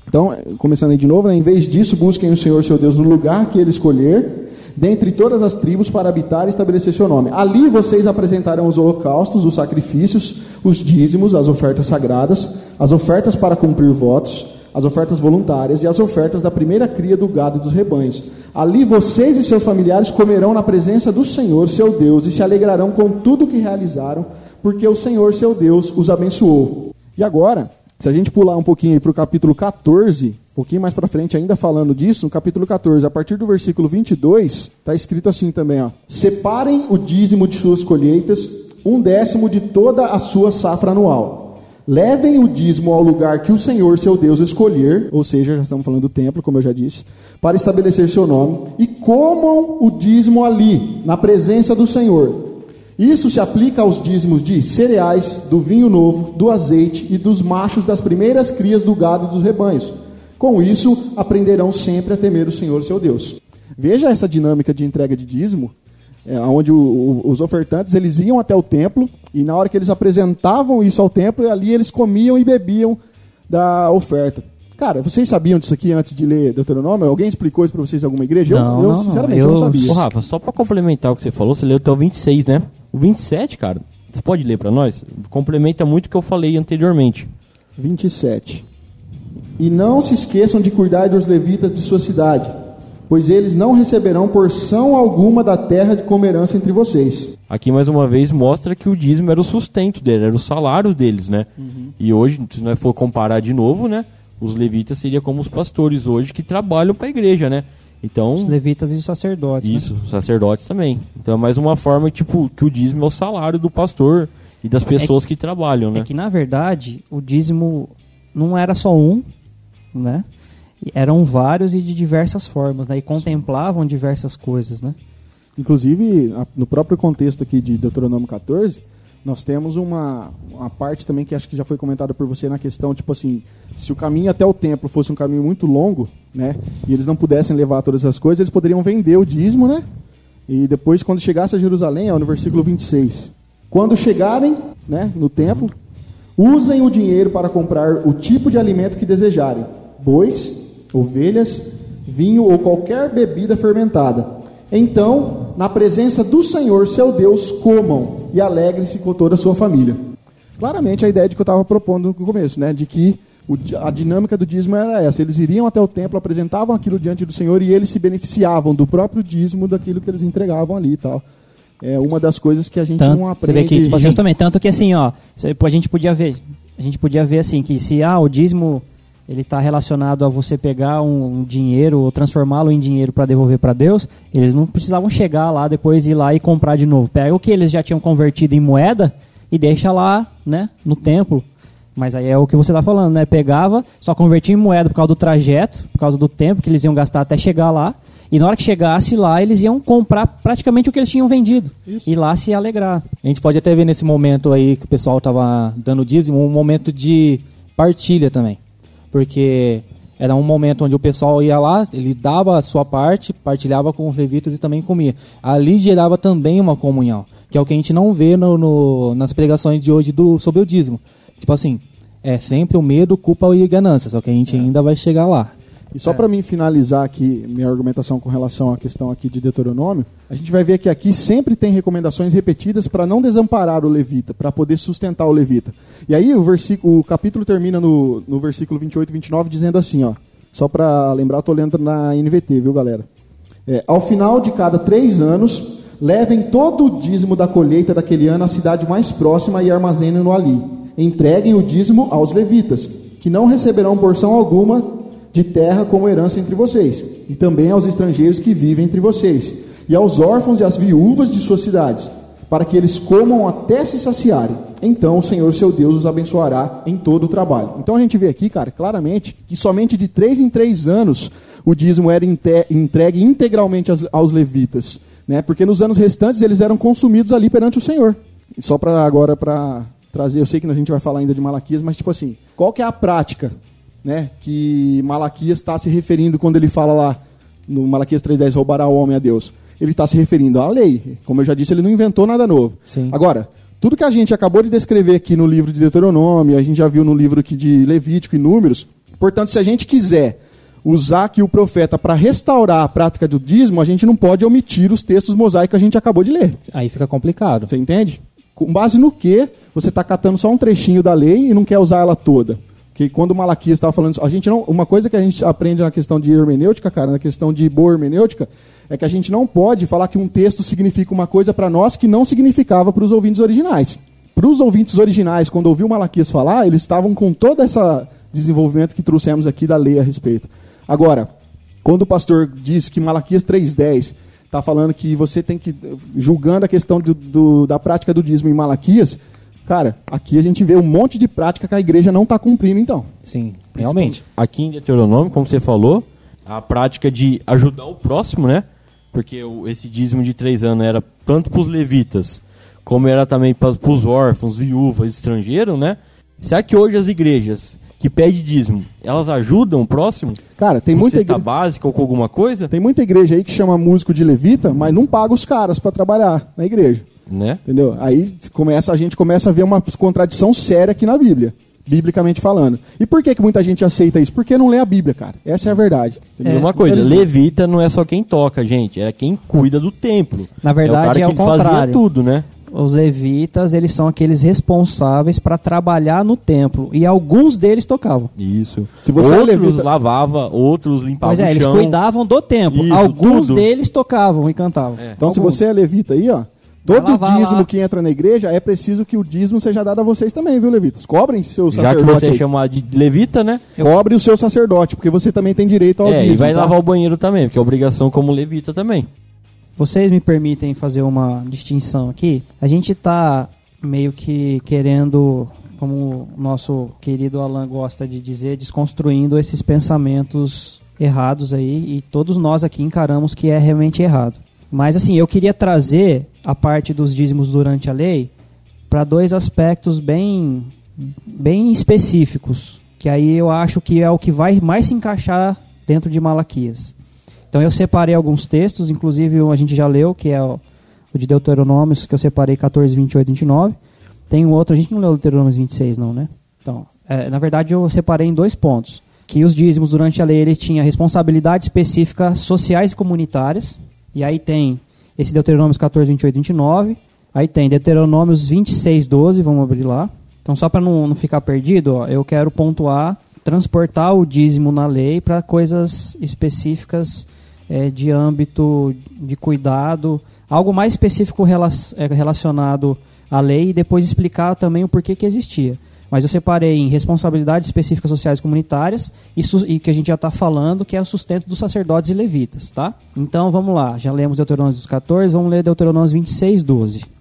Então, começando aí de novo, né? em vez disso, busquem o Senhor seu Deus no lugar que ele escolher, dentre todas as tribos, para habitar e estabelecer seu nome. Ali vocês apresentarão os holocaustos, os sacrifícios, os dízimos, as ofertas sagradas, as ofertas para cumprir votos, as ofertas voluntárias e as ofertas da primeira cria do gado e dos rebanhos. Ali vocês e seus familiares comerão na presença do Senhor, seu Deus, e se alegrarão com tudo que realizaram, porque o Senhor, seu Deus, os abençoou. E agora, se a gente pular um pouquinho para o capítulo 14, um pouquinho mais para frente, ainda falando disso, no capítulo 14, a partir do versículo 22, está escrito assim também: ó, Separem o dízimo de suas colheitas, um décimo de toda a sua safra anual. Levem o dízimo ao lugar que o Senhor, seu Deus, escolher, ou seja, já estamos falando do templo, como eu já disse, para estabelecer seu nome, e comam o dízimo ali, na presença do Senhor. Isso se aplica aos dízimos de cereais, do vinho novo, do azeite e dos machos das primeiras crias do gado e dos rebanhos. Com isso, aprenderão sempre a temer o Senhor, seu Deus. Veja essa dinâmica de entrega de dízimo, é, onde o- o- os ofertantes eles iam até o templo e na hora que eles apresentavam isso ao templo, ali eles comiam e bebiam da oferta. Cara, vocês sabiam disso aqui antes de ler Deuteronômio? Alguém explicou isso para vocês em alguma igreja? Eu- Não, eu, não, não. sinceramente, eu não Eu- sabia. Ô, Rafa, só pra complementar o que você falou, você leu até o 26, né? O 27, cara, você pode ler pra nós? Complementa muito o que eu falei anteriormente. 27. E não se esqueçam de cuidar dos levitas de sua cidade, pois eles não receberão porção alguma da terra de como herança entre vocês. Aqui, mais uma vez, mostra que o dízimo era o sustento dele, era o salário deles, né? E hoje, se nós for comparar de novo, né? Os levitas seriam como os pastores hoje que trabalham pra igreja, né? Então, Os levitas e os sacerdotes. né? isso, os sacerdotes também. Então é mais uma forma, tipo, que o dízimo é o salário do pastor e das pessoas que trabalham, né? É que na verdade o dízimo não era só um, né? Eram vários e de diversas formas, né? E contemplavam diversas coisas, né? Inclusive, no próprio contexto aqui de Deuteronômio 14, nós temos uma, uma parte também que acho que já foi comentada por você na questão, tipo assim, se o caminho até o templo fosse um caminho muito longo, né, e eles não pudessem levar todas essas coisas, eles poderiam vender o dízimo, né, e depois, quando chegasse a Jerusalém, no versículo 26, quando chegarem, né, no templo, usem o dinheiro para comprar o tipo de alimento que desejarem, bois, ovelhas, vinho ou qualquer bebida fermentada. Então, na presença do Senhor, seu Deus, comam e alegrem-se com toda a sua família. Claramente a ideia de que eu estava propondo no começo, né? De que a dinâmica do dízimo era essa. Eles iriam até o templo, apresentavam aquilo diante do Senhor e eles se beneficiavam do próprio dízimo daquilo que eles entregavam ali e tal. É uma das coisas que a gente Tanto, não você aprende. vê que, tipo, assim, justamente, tanto que assim, ó, a gente podia ver, a gente podia ver assim que se ah, o dízimo ele está relacionado a você pegar um, um dinheiro ou transformá-lo em dinheiro para devolver para Deus, eles não precisavam chegar lá depois ir lá e comprar de novo. Pega o que eles já tinham convertido em moeda e deixa lá, né, no templo. Mas aí é o que você está falando, né? Pegava, só convertia em moeda por causa do trajeto, por causa do tempo que eles iam gastar até chegar lá. E na hora que chegasse lá, eles iam comprar praticamente o que eles tinham vendido. E lá se alegrar. A gente pode até ver nesse momento aí que o pessoal tava dando dízimo, um momento de partilha também. Porque era um momento onde o pessoal ia lá, ele dava a sua parte, partilhava com os levitas e também comia. Ali gerava também uma comunhão. Que é o que a gente não vê no, no- nas pregações de hoje do, sobre o dízimo. Tipo assim, é sempre o medo, culpa e ganância, só que a gente ainda vai chegar lá. E só para mim finalizar aqui minha argumentação com relação à questão aqui de Deuteronômio, a gente vai ver que aqui sempre tem recomendações repetidas para não desamparar o levita, para poder sustentar o levita. E aí o versículo, o capítulo termina no, no versículo 28 e 29 dizendo assim, ó. Só para lembrar, tô lendo na NVT, viu, galera? É, ao final de cada três anos, levem todo o dízimo da colheita daquele ano à cidade mais próxima e armazenem-no ali. Entreguem o dízimo aos levitas, que não receberão porção alguma de terra como herança entre vocês, e também aos estrangeiros que vivem entre vocês, e aos órfãos e às viúvas de suas cidades, para que eles comam até se saciarem. Então o Senhor seu Deus os abençoará em todo o trabalho. Então a gente vê aqui, cara, claramente que somente de três em três anos o dízimo era entregue integralmente aos, aos levitas, né? Porque nos anos restantes eles eram consumidos ali perante o Senhor. E só para agora para trazer, eu sei que a gente vai falar ainda de Malaquias, mas tipo assim, qual que é a prática, né, que Malaquias está se referindo quando ele fala lá no Malaquias 3:10 roubará o homem a Deus? Ele está se referindo à lei. Como eu já disse, ele não inventou nada novo. Sim. Agora, tudo que a gente acabou de descrever aqui no livro de Deuteronômio, a gente já viu no livro aqui de Levítico e Números. Portanto, se a gente quiser usar aqui o profeta para restaurar a prática do dízimo, a gente não pode omitir os textos mosaicos que a gente acabou de ler. Aí fica complicado. Você entende? Com base no que você está catando só um trechinho da lei e não quer usar ela toda? Que quando Malaquias estava falando a gente não, uma coisa que a gente aprende na questão de hermenêutica, cara, na questão de boa hermenêutica, é que a gente não pode falar que um texto significa uma coisa para nós que não significava para os ouvintes originais. Para os ouvintes originais, quando ouviu Malaquias falar, eles estavam com todo esse desenvolvimento que trouxemos aqui da lei a respeito. Agora, quando o pastor diz que Malaquias 3,10 está falando que você tem que, julgando a questão do- do- da prática do dízimo em Malaquias, cara, aqui a gente vê um monte de prática que a igreja não está cumprindo, então. Sim, realmente. Aqui em Deuteronômio, como você falou, a prática de ajudar o próximo, né? Porque o- esse dízimo de três anos era tanto para os levitas, como era também para os órfãos, viúvas, estrangeiros, né? Será que hoje as igrejas que pedem dízimo, elas ajudam o próximo? Cara, tem com muita, cesta igre- básica ou com alguma coisa? tem muita igreja aí que chama músico de levita, mas não paga os caras para trabalhar na igreja. Né? Entendeu? Aí começa, a gente começa a ver uma contradição séria aqui na Bíblia, biblicamente falando. E por que, que muita gente aceita isso? Porque não lê a Bíblia, cara. Essa é a verdade. E entendeu? uma coisa, levita não é só quem toca, gente, é quem cuida do templo. Na verdade, é é o o que fazia contrário. tudo, né? Os levitas, eles são aqueles responsáveis para trabalhar no templo. E alguns deles tocavam. Isso. Se você é outros levita- lavava, outros limpavam Pois é, o eles chão. cuidavam do templo. Isso, alguns tudo. deles tocavam e cantavam. Então, se Alguns. você é levita aí, ó, todo dízimo lá. que entra na igreja é preciso que o dízimo seja dado a vocês também, viu, levitas? Cobrem seu Já que sacerdote. você é aí. chamado de levita, né? Cobre o seu sacerdote, porque você também tem direito ao é, dízimo. e vai tá? lavar o banheiro também, porque é obrigação como levita também. Vocês me permitem fazer uma distinção aqui? A gente está meio que querendo, como o nosso querido Alan gosta de dizer, desconstruindo esses pensamentos errados aí e todos nós aqui encaramos que é realmente errado. Mas assim, eu queria trazer a parte dos dízimos durante a lei para dois aspectos bem bem específicos, que aí eu acho que é o que vai mais se encaixar dentro de Malaquias. Então eu separei alguns textos, inclusive um a gente já leu, que é o, de Deuteronômios, que eu separei 14, 28 e 29. Tem um outro, a gente não leu Deuteronômios 26 não, né? Então, é, na verdade eu separei em dois pontos. Que os dízimos durante a lei ele tinha responsabilidade específica sociais e comunitárias. E aí tem esse Deuteronômios 14, 28 e 29. Aí tem Deuteronômios 26, 12, vamos abrir lá. Então só para não, não ficar perdido, ó, eu quero pontuar, transportar o dízimo na lei para coisas específicas é, de âmbito de cuidado, algo mais específico é, relacionado à lei e depois explicar também o porquê que existia. Mas eu separei em responsabilidades específicas sociais comunitárias e, e que a gente já está falando, que é o sustento dos sacerdotes e levitas, tá? Então vamos lá, já lemos Deuteronômio 14, vamos ler Deuteronômio 26, 12.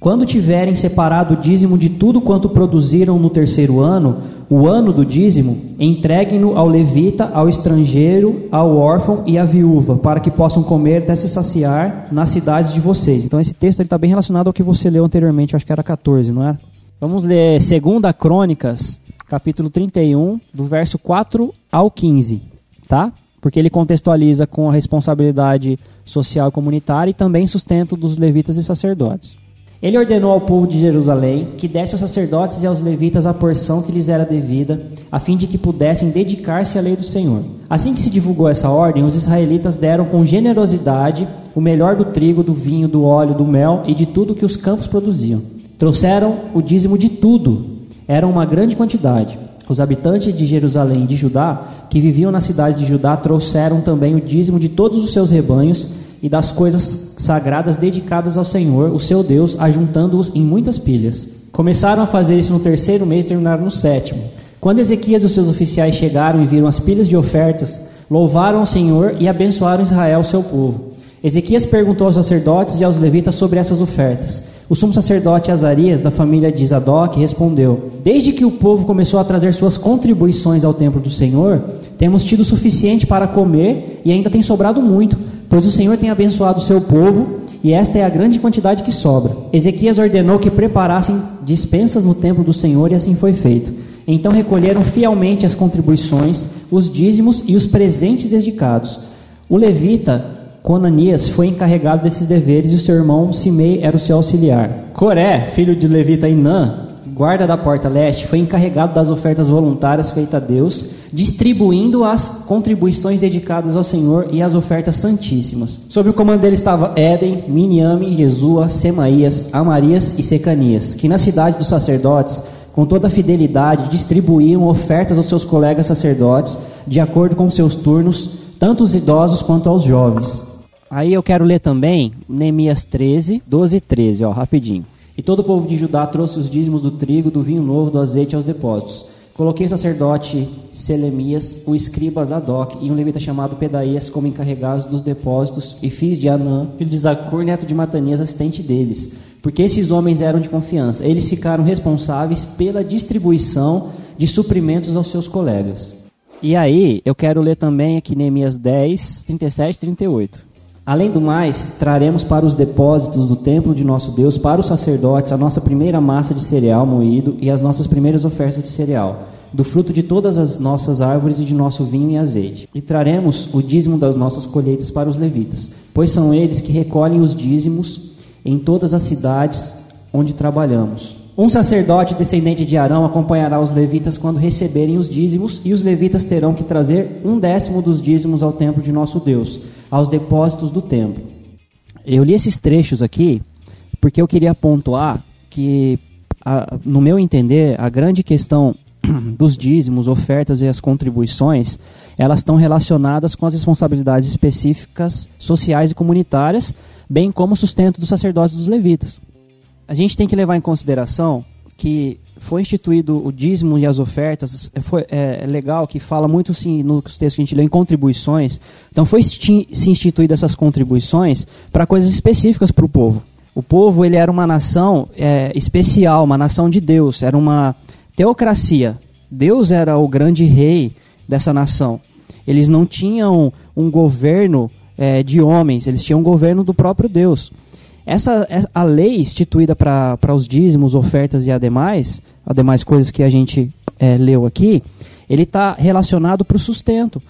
Quando tiverem separado o dízimo de tudo quanto produziram no terceiro ano, o ano do dízimo, entreguem-no ao levita, ao estrangeiro, ao órfão e à viúva, para que possam comer até se saciar nas cidades de vocês. Então esse texto está bem relacionado ao que você leu anteriormente, acho que era 14, não é? Vamos ler 2 Crônicas, capítulo 31, do verso 4 ao 15, tá? Porque ele contextualiza com a responsabilidade social e comunitária e também sustento dos levitas e sacerdotes. Ele ordenou ao povo de Jerusalém que desse aos sacerdotes e aos levitas a porção que lhes era devida, a fim de que pudessem dedicar-se à lei do Senhor. Assim que se divulgou essa ordem, os israelitas deram com generosidade o melhor do trigo, do vinho, do óleo, do mel e de tudo que os campos produziam. Trouxeram o dízimo de tudo, era uma grande quantidade. Os habitantes de Jerusalém e de Judá, que viviam na cidade de Judá, trouxeram também o dízimo de todos os seus rebanhos e das coisas sagradas dedicadas ao Senhor, o seu Deus, ajuntando-os em muitas pilhas. Começaram a fazer isso no terceiro mês e terminaram no sétimo. Quando Ezequias e os seus oficiais chegaram e viram as pilhas de ofertas, louvaram ao Senhor e abençoaram Israel, seu povo. Ezequias perguntou aos sacerdotes e aos levitas sobre essas ofertas. O sumo sacerdote Azarias, da família de Zadok, respondeu: Desde que o povo começou a trazer suas contribuições ao templo do Senhor, temos tido suficiente para comer e ainda tem sobrado muito, pois o Senhor tem abençoado o seu povo e esta é a grande quantidade que sobra. Ezequias ordenou que preparassem dispensas no templo do Senhor e assim foi feito. Então recolheram fielmente as contribuições, os dízimos e os presentes dedicados. O levita Conanias foi encarregado desses deveres e o seu irmão Simei era o seu auxiliar. Coré, filho de levita Inã, guarda da porta leste, foi encarregado das ofertas voluntárias feitas a Deus, distribuindo as contribuições dedicadas ao Senhor e as ofertas santíssimas. Sob o comando dele estava Éden, Miniame, Jesua, Semaías, Amarias e Secanias, que na cidade dos sacerdotes, com toda fidelidade, distribuíam ofertas aos seus colegas sacerdotes, de acordo com seus turnos, tanto os idosos quanto aos jovens. Aí eu quero ler também Neemias 13, 12 e 13, ó, rapidinho. E todo o povo de Judá trouxe os dízimos do trigo, do vinho novo, do azeite aos depósitos. Coloquei o sacerdote Selemias, o escriba Zadok e um levita chamado Pedaías como encarregados dos depósitos e fiz de Anã, filho de Zacur, neto de Matanias, assistente deles. Porque esses homens eram de confiança. Eles ficaram responsáveis pela distribuição de suprimentos aos seus colegas. E aí, eu quero ler também aqui Neemias 10, 37 e 38. Além do mais, traremos para os depósitos do templo de nosso Deus, para os sacerdotes, a nossa primeira massa de cereal moído e as nossas primeiras ofertas de cereal, do fruto de todas as nossas árvores e de nosso vinho e azeite. E traremos o dízimo das nossas colheitas para os levitas, pois são eles que recolhem os dízimos em todas as cidades onde trabalhamos. Um sacerdote descendente de Arão acompanhará os levitas quando receberem os dízimos, e os levitas terão que trazer um décimo dos dízimos ao templo de nosso Deus, aos depósitos do templo. Eu li esses trechos aqui porque eu queria pontuar que, a, no meu entender, a grande questão dos dízimos, ofertas e as contribuições, elas estão relacionadas com as responsabilidades específicas sociais e comunitárias, bem como o sustento dos sacerdotes dos levitas a gente tem que levar em consideração que foi instituído o dízimo e as ofertas, é, foi, é, é legal que fala muito sim, nos textos que a gente leu em contribuições. Então foi se instituído essas contribuições para coisas específicas para o povo. O povo ele era uma nação é, especial, uma nação de Deus, era uma teocracia. Deus era o grande rei dessa nação. Eles não tinham um governo é, de homens, eles tinham um governo do próprio Deus. Essa, é, a lei instituída para os dízimos, ofertas e ademais, ademais coisas que a gente é, leu aqui, ele está relacionado para o sustento.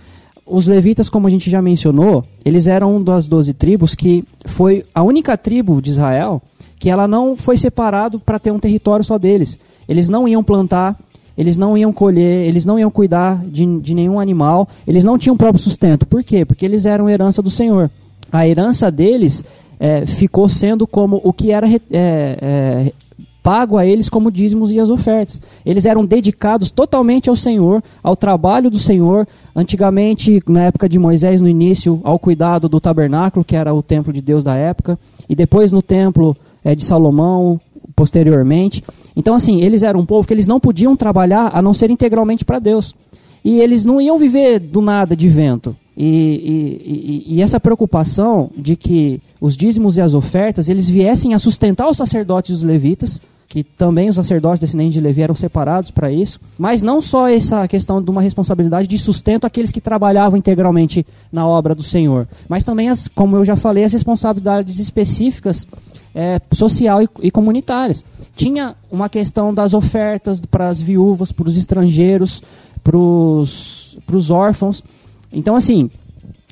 Os levitas, como a gente já mencionou, eles eram uma das doze tribos que foi a única tribo de Israel que ela não foi separado para ter um território só deles. Eles não iam plantar, eles não iam colher, eles não iam cuidar de, de nenhum animal, eles não tinham próprio sustento. Por quê? Porque eles eram herança do Senhor. A herança deles é, ficou sendo como o que era é, é, pago a eles como dízimos e as ofertas. Eles eram dedicados totalmente ao Senhor, ao trabalho do Senhor. Antigamente, na época de Moisés, no início, ao cuidado do tabernáculo, que era o templo de Deus da época, e depois no templo é, de Salomão, posteriormente. Então, assim, eles eram um povo que eles não podiam trabalhar a não ser integralmente para Deus. E eles não iam viver do nada de vento. E, e, e, essa preocupação de que os dízimos e as ofertas eles viessem a sustentar os sacerdotes e os levitas, que também os sacerdotes descendentes de Levi eram separados para isso, mas não só essa questão de uma responsabilidade de sustento àqueles que trabalhavam integralmente na obra do Senhor, mas também, as, como eu já falei, as responsabilidades específicas é, social e, e comunitárias. Tinha uma questão das ofertas para as viúvas, para os estrangeiros, para os órfãos. Então, assim,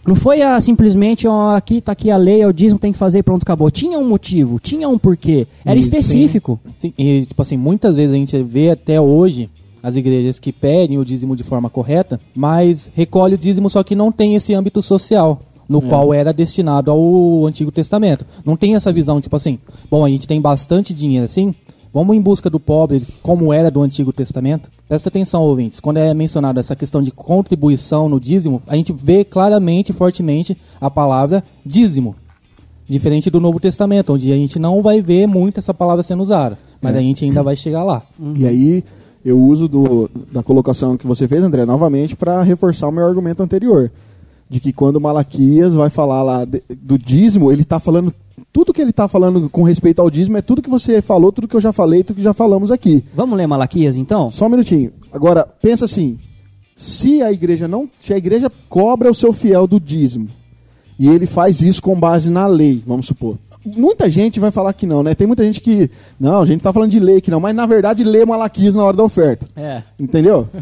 Não foi ah, simplesmente, ó, aqui tá aqui a lei, é o dízimo tem que fazer e pronto, acabou. Tinha um motivo, tinha um porquê. Era Isso, específico. Sim, e, tipo assim, muitas vezes a gente vê até hoje as igrejas que pedem o dízimo de forma correta, mas recolhe o dízimo só que não tem esse âmbito social, no qual era destinado ao Antigo Testamento. Não tem essa visão, tipo assim, bom, a gente tem bastante dinheiro assim, vamos em busca do pobre, como era do Antigo Testamento. Presta atenção, ouvintes, quando é mencionada essa questão de contribuição no dízimo, a gente vê claramente, fortemente, a palavra dízimo. Diferente do Novo Testamento, onde a gente não vai ver muito essa palavra sendo usada. Mas É. a gente ainda vai chegar lá. E aí eu uso do, da colocação que você fez, André, novamente para reforçar o meu argumento anterior. De que quando Malaquias vai falar lá de- do dízimo, ele está falando. Tudo que ele está falando com respeito ao dízimo é tudo que você falou, tudo que eu já falei, tudo que já falamos aqui. Vamos ler Malaquias então? Só um minutinho. Agora, pensa assim: se a igreja não. Se a igreja cobra o seu fiel do dízimo, e ele faz isso com base na lei, vamos supor. Muita gente vai falar que não, né? Tem muita gente que. Não, a gente tá falando de lei que não, mas na verdade lê Malaquias na hora da oferta. É. Entendeu?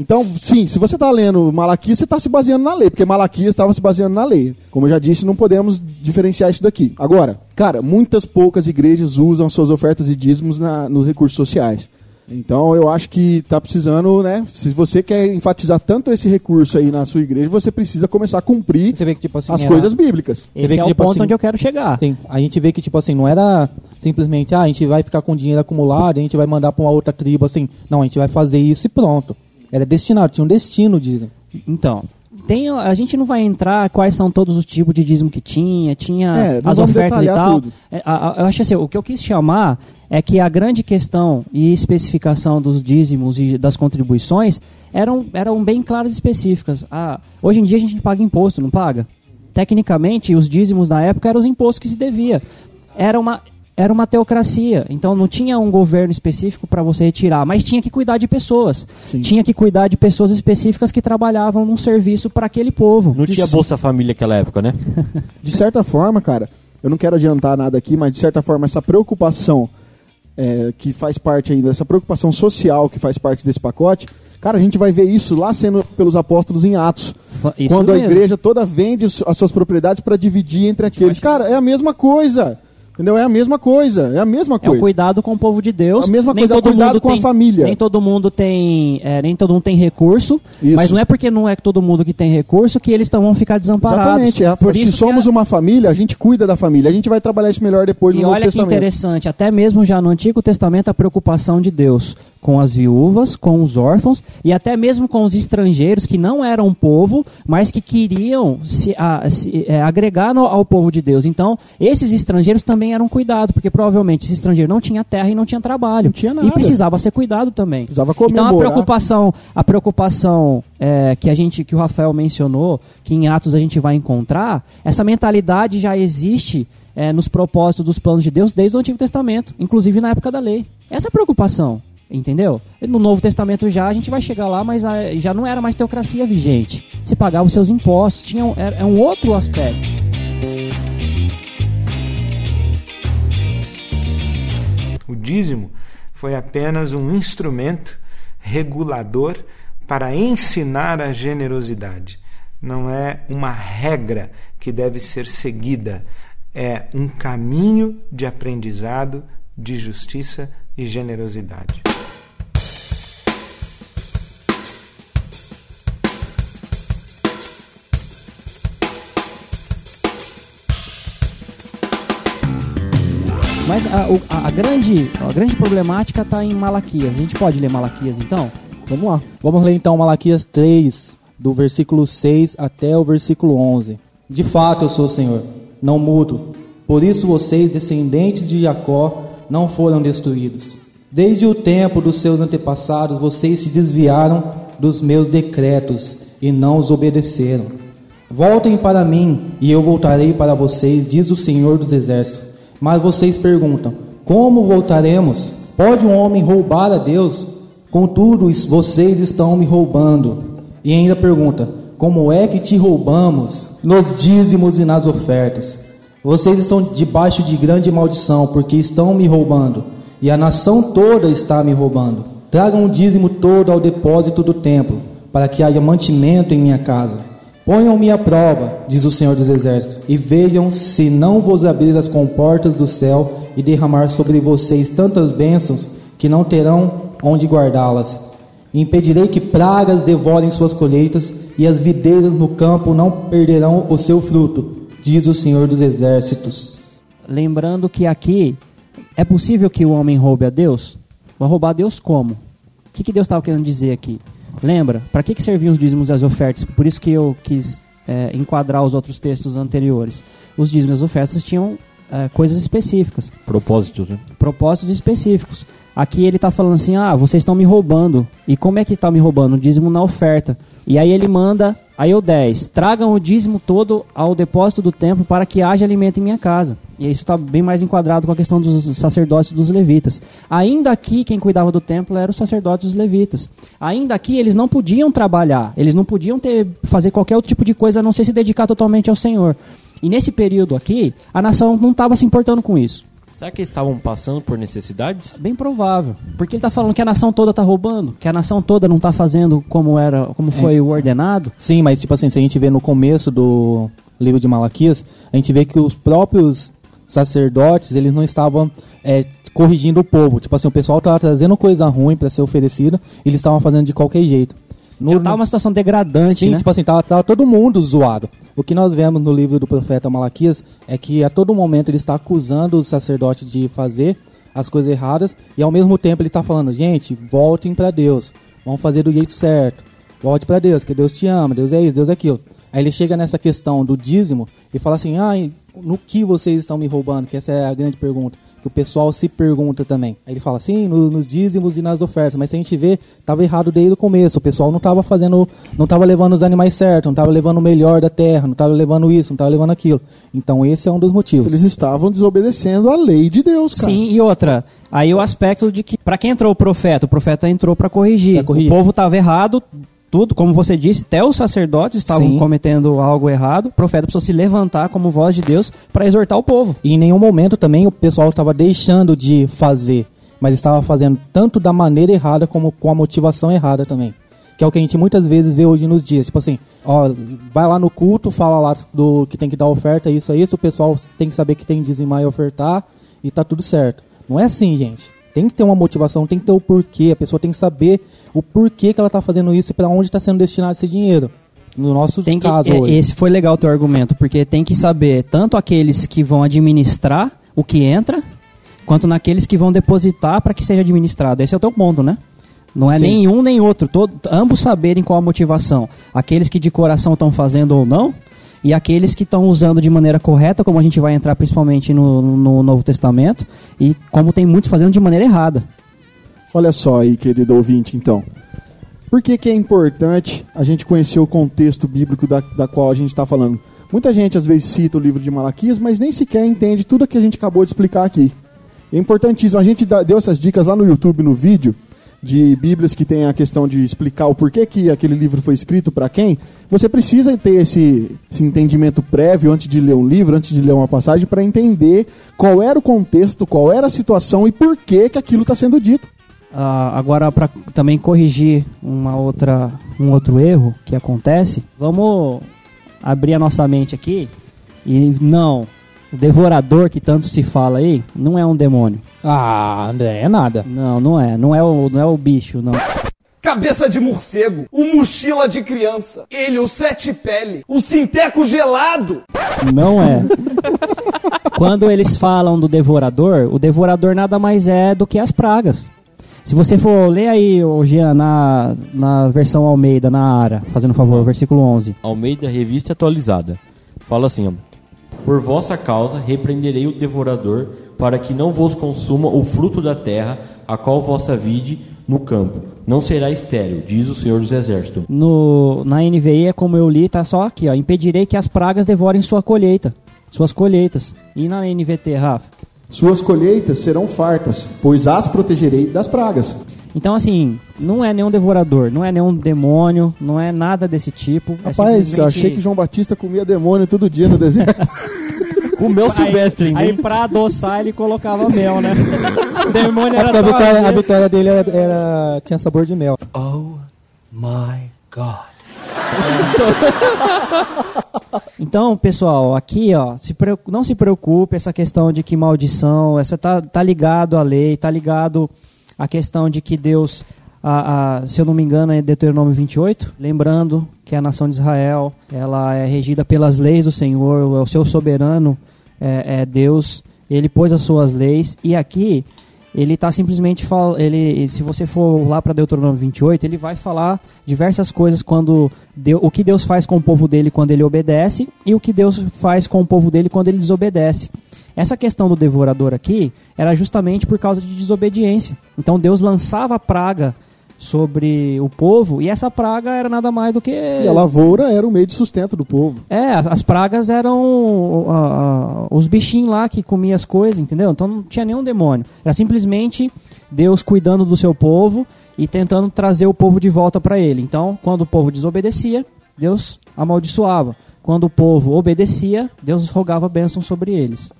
Então, sim, se você está lendo Malaquias, você está se baseando na lei, porque Malaquias estava se baseando na lei. Como eu já disse, não podemos diferenciar isso daqui. Agora, cara, muitas poucas igrejas usam suas ofertas e dízimos na, nos recursos sociais. Então, eu acho que está precisando, né? Se você quer enfatizar tanto esse recurso aí na sua igreja, você precisa começar a cumprir Você vê que, tipo assim, as era- coisas bíblicas. Você vê Esse que, é o tipo ponto assim, onde eu quero chegar. Tem, a gente vê que, tipo assim, não era simplesmente, ah, a gente vai ficar com dinheiro acumulado, a gente vai mandar pra uma outra tribo, assim. Não, a gente vai fazer isso e pronto. Era destinado, tinha um destino, dizem. Então, tem, a gente não vai entrar quais são todos os tipos de dízimo que tinha, tinha É, as ofertas e tal. É, a- a- eu acho assim, o que eu quis chamar é que a grande questão e especificação dos dízimos e das contribuições eram, eram bem claras e específicas. Ah, hoje em dia a gente paga imposto, não paga? Tecnicamente, os dízimos na época eram os impostos que se devia. Era uma, era uma teocracia, então não tinha um governo específico para você retirar, mas tinha que cuidar de pessoas. Sim. Tinha que cuidar de pessoas específicas que trabalhavam num serviço para aquele povo. Não tinha Bolsa Família naquela época, né? de certa forma, cara, eu não quero adiantar nada aqui, mas de certa forma essa preocupação é, que faz parte ainda, essa preocupação social que faz parte desse pacote, cara, a gente vai ver isso lá sendo pelos apóstolos em Atos. Isso quando a mesmo. igreja toda vende as suas propriedades para dividir entre aqueles. Cara, é a mesma coisa. Entendeu? É a mesma coisa. É a mesma É o coisa. cuidado com o povo de Deus. A mesma Nem coisa, é o todo cuidado com a tem- família. Nem todo mundo tem, é, nem todo mundo tem recurso. Isso. Mas não é porque não é todo mundo que tem recurso que eles tão, vão ficar desamparados. Exatamente. É a- Por se somos a- uma família, a gente cuida da família. A gente vai trabalhar isso melhor depois no E Novo olha que Testamento. interessante, até mesmo já no Antigo Testamento a preocupação de Deus com as viúvas, com os órfãos e até mesmo com os estrangeiros que não eram povo, mas que queriam se, a- se, é, agregar no- ao povo de Deus. Então, esses estrangeiros também eram cuidados, porque provavelmente esse estrangeiro não tinha terra e não tinha trabalho. Não tinha nada. E precisava ser cuidado também. Precisava comer, então a preocupação, a preocupação é, que a gente, que o Rafael mencionou, que em Atos a gente vai encontrar, essa mentalidade já existe é, nos propósitos dos planos de Deus desde o Antigo Testamento, inclusive na época da lei. Essa é a preocupação, entendeu? No Novo Testamento já a gente vai chegar lá, mas ah, já não era mais teocracia vigente. Você pagava os seus impostos, tinha um, é, é um outro aspecto. O dízimo foi apenas um instrumento regulador para ensinar a generosidade. Não é uma regra que deve ser seguida, é um caminho de aprendizado de justiça e generosidade. Mas a, a- a grande, a grande problemática está em Malaquias. A gente pode ler Malaquias então? Vamos lá. Vamos ler então Malaquias 3, do versículo 6 até o versículo 11. De fato eu sou o Senhor, não mudo. Por isso vocês, descendentes de Jacó, não foram destruídos. Desde o tempo dos seus antepassados, vocês se desviaram dos meus decretos e não os obedeceram. Voltem para mim e eu voltarei para vocês, diz o Senhor dos Exércitos. Mas vocês perguntam: Como voltaremos? Pode um homem roubar a Deus? Contudo, vocês estão me roubando. E ainda pergunta: Como é que te roubamos? Nos dízimos e nas ofertas. Vocês estão debaixo de grande maldição, porque estão me roubando, e a nação toda está me roubando. Tragam o dízimo todo ao depósito do templo, para que haja mantimento em minha casa. Ponham-me à prova, diz o Senhor dos Exércitos, e vejam se não vos abrir as comportas do céu e derramar sobre vocês tantas bênçãos que não terão onde guardá-las. Impedirei que pragas devorem suas colheitas e as videiras no campo não perderão o seu fruto, diz o Senhor dos Exércitos. Lembrando que aqui é possível que o homem roube a Deus? Vai roubar a Deus como? O que, que Deus estava querendo dizer aqui? Lembra? Para que, que serviam os dízimos e as ofertas? Por isso que eu quis é, enquadrar os outros textos anteriores. Os dízimos e as ofertas tinham é, coisas específicas, Propósitos, né? propósitos específicos. Aqui ele está falando assim: ah, vocês estão me roubando. E como é que está me roubando? O dízimo na oferta. E aí ele manda, aí o 10: tragam o dízimo todo ao depósito do templo para que haja alimento em minha casa. E isso está bem mais enquadrado com a questão dos sacerdotes dos levitas. Ainda aqui, quem cuidava do templo eram os sacerdotes e os levitas. Ainda aqui, eles não podiam trabalhar, eles não podiam ter, fazer qualquer outro tipo de coisa a não ser se dedicar totalmente ao Senhor. E nesse período aqui, a nação não estava se importando com isso. Será que eles estavam passando por necessidades? Bem provável. Porque ele está falando que a nação toda está roubando, que a nação toda não está fazendo como era, como foi o ordenado. Sim, mas tipo assim, se a gente vê no começo do livro de Malaquias, a gente vê que os próprios sacerdotes, eles não estavam é, corrigindo o povo. Tipo assim, o pessoal estava trazendo coisa ruim para ser oferecida, e eles estavam fazendo de qualquer jeito. No- Já estava uma situação degradante, Sim, né? tipo assim, tava, tava todo mundo zoado. O que nós vemos no livro do profeta Malaquias é que a todo momento ele está acusando os sacerdotes de fazer as coisas erradas e ao mesmo tempo ele está falando, gente, voltem para Deus, vamos fazer do jeito certo, volte para Deus, que Deus te ama, Deus é isso, Deus é aquilo. Aí ele chega nessa questão do dízimo e fala assim, ah, no que vocês estão me roubando? Que essa é a grande pergunta que o pessoal se pergunta também. Aí ele fala, sim, no- nos dízimos e nas ofertas, mas se a gente vê, estava errado desde o começo. O pessoal não estava fazendo, não estava levando os animais certos, não estava levando o melhor da terra, não estava levando isso, não estava levando aquilo. Então esse é um dos motivos. Eles estavam desobedecendo a lei de Deus, cara. Sim, e outra, aí o aspecto de que para quem entrou o profeta, o profeta entrou para corrigir. Pra corrigir. O povo estava errado, tudo, como você disse, até os sacerdotes estavam Sim. cometendo algo errado. O profeta precisou se levantar como voz de Deus para exortar o povo. E em nenhum momento também o pessoal estava deixando de fazer, mas estava fazendo tanto da maneira errada como com a motivação errada também. Que é o que a gente muitas vezes vê hoje nos dias. Tipo assim, ó, vai lá no culto, fala lá do que tem que dar oferta, isso, isso, o pessoal tem que saber que tem que dizimar e ofertar e tá tudo certo. Não é assim, gente. Tem que ter uma motivação, tem que ter o porquê, a pessoa tem que saber o porquê que ela tá fazendo isso e para onde está sendo destinado esse dinheiro. No nosso Tem caso é, hoje. esse foi legal o teu argumento, porque tem que saber tanto aqueles que vão administrar o que entra, quanto naqueles que vão depositar para que seja administrado. Esse é o teu ponto, né? Não é Sim. nem um nem outro, todo, ambos saberem qual a motivação. Aqueles que de coração estão fazendo ou não, e aqueles que estão usando de maneira correta, como a gente vai entrar principalmente no, no Novo Testamento, e como tem muitos fazendo de maneira errada. Olha só aí, querido ouvinte, então. Por que, que é importante a gente conhecer o contexto bíblico da, da qual a gente está falando? Muita gente às vezes cita o livro de Malaquias, mas nem sequer entende tudo que a gente acabou de explicar aqui. É importantíssimo. A gente deu essas dicas lá no YouTube, no vídeo, de Bíblias que tem a questão de explicar o porquê que aquele livro foi escrito para quem. Você precisa ter esse, esse entendimento prévio antes de ler um livro, antes de ler uma passagem, para entender qual era o contexto, qual era a situação e por que, que aquilo está sendo dito. Ah, agora, para também corrigir uma outra, um outro erro que acontece, vamos abrir a nossa mente aqui e não, o devorador que tanto se fala aí não é um demônio. Ah, André, é nada. Não, não é. Não é o, não é o bicho, não. Cabeça de morcego, o mochila de criança, ele, o sete pele, o sinteco gelado. Não é. Quando eles falam do devorador, o devorador nada mais é do que as pragas. Se você for ler aí, ô Jean, na, na versão Almeida, na Ara, fazendo favor, versículo 11. Almeida Revista Atualizada. Fala assim, ó. Por vossa causa repreenderei o devorador, para que não vos consuma o fruto da terra, a qual vossa vide no campo. Não será estéril, diz o Senhor dos Exércitos. No, na NVI é como eu li, tá só aqui, ó. Impedirei que as pragas devorem sua colheita, suas colheitas. E na NVT, Rafa? Suas colheitas serão fartas, pois as protegerei das pragas. Então, assim, não é nenhum devorador, não é nenhum demônio, não é nada desse tipo. é Rapaz, eu simplesmente- achei que João Batista comia demônio todo dia no deserto. O meu Silvestre, Aí né? pra adoçar ele colocava mel, né? O demônio É era porque a vitória, a azedo. vitória dele era, era- tinha sabor de mel. Oh my God. Então, pessoal, aqui, ó, se não se preocupe essa questão de que maldição, essa tá, tá ligado à lei, tá ligado à questão de que Deus, a, a- se eu não me engano, é Deuteronômio 28, lembrando que a nação de Israel, ela é regida pelas leis do Senhor, o seu soberano é, é Deus, ele pôs as suas leis, e aqui ele está simplesmente fal... ele se você for lá para Deuteronômio 28, ele vai falar diversas coisas quando Deu... o que Deus faz com o povo dele quando ele obedece e o que Deus faz com o povo dele quando ele desobedece. Essa questão do devorador aqui era justamente por causa de desobediência. Então Deus lançava a praga sobre o povo e essa praga era nada mais do que E a lavoura era o meio de sustento do povo. é, as, as pragas eram ah, ah, os bichinhos lá que comiam as coisas, entendeu? Então não tinha nenhum demônio. Era simplesmente Deus cuidando do seu povo e tentando trazer o povo de volta para ele. Então, quando o povo desobedecia, Deus amaldiçoava. Quando o povo obedecia, Deus rogava bênção sobre eles.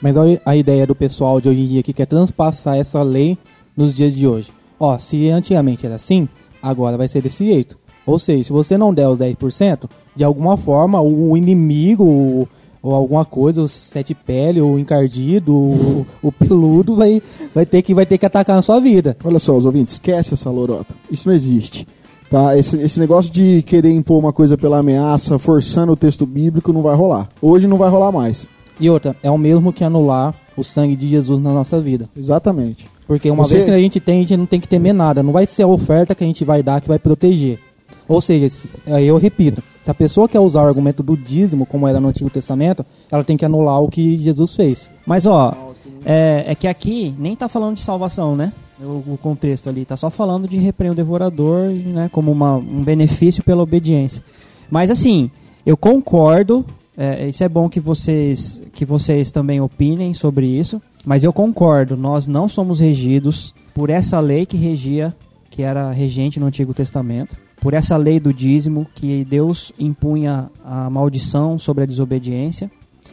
Mas olha a ideia do pessoal de hoje em dia que quer transpassar essa lei nos dias de hoje. Ó, se antigamente era assim, agora vai ser desse jeito. Ou seja, se você não der os 10%, de alguma forma o inimigo ou, ou alguma coisa, o sete pele, o encardido, o, o peludo vai, vai, ter que, vai ter que atacar na sua vida. Olha só, os ouvintes, esquece essa lorota. Isso não existe. Tá? Esse, esse negócio de querer impor uma coisa pela ameaça, forçando o texto bíblico, não vai rolar. Hoje não vai rolar mais. E outra, é o mesmo que anular o sangue de Jesus na nossa vida. Exatamente. Porque uma Você- vez que a gente tem, a gente não tem que temer nada. Não vai ser a oferta que a gente vai dar que vai proteger. Ou seja, se- aí eu repito, se a pessoa quer usar o argumento do dízimo, como era no Antigo Testamento, ela tem que anular o que Jesus fez. Mas ó, é, é que aqui nem tá falando de salvação, né? O, o contexto ali tá só falando de repreender o devorador, né? Como uma, um benefício pela obediência. Mas assim, eu concordo. é, isso é bom que vocês que vocês também opinem sobre isso. Mas eu concordo. Nós não somos regidos por essa lei que regia, que era regente no Antigo Testamento, por essa lei do dízimo que Deus impunha a maldição sobre a desobediência.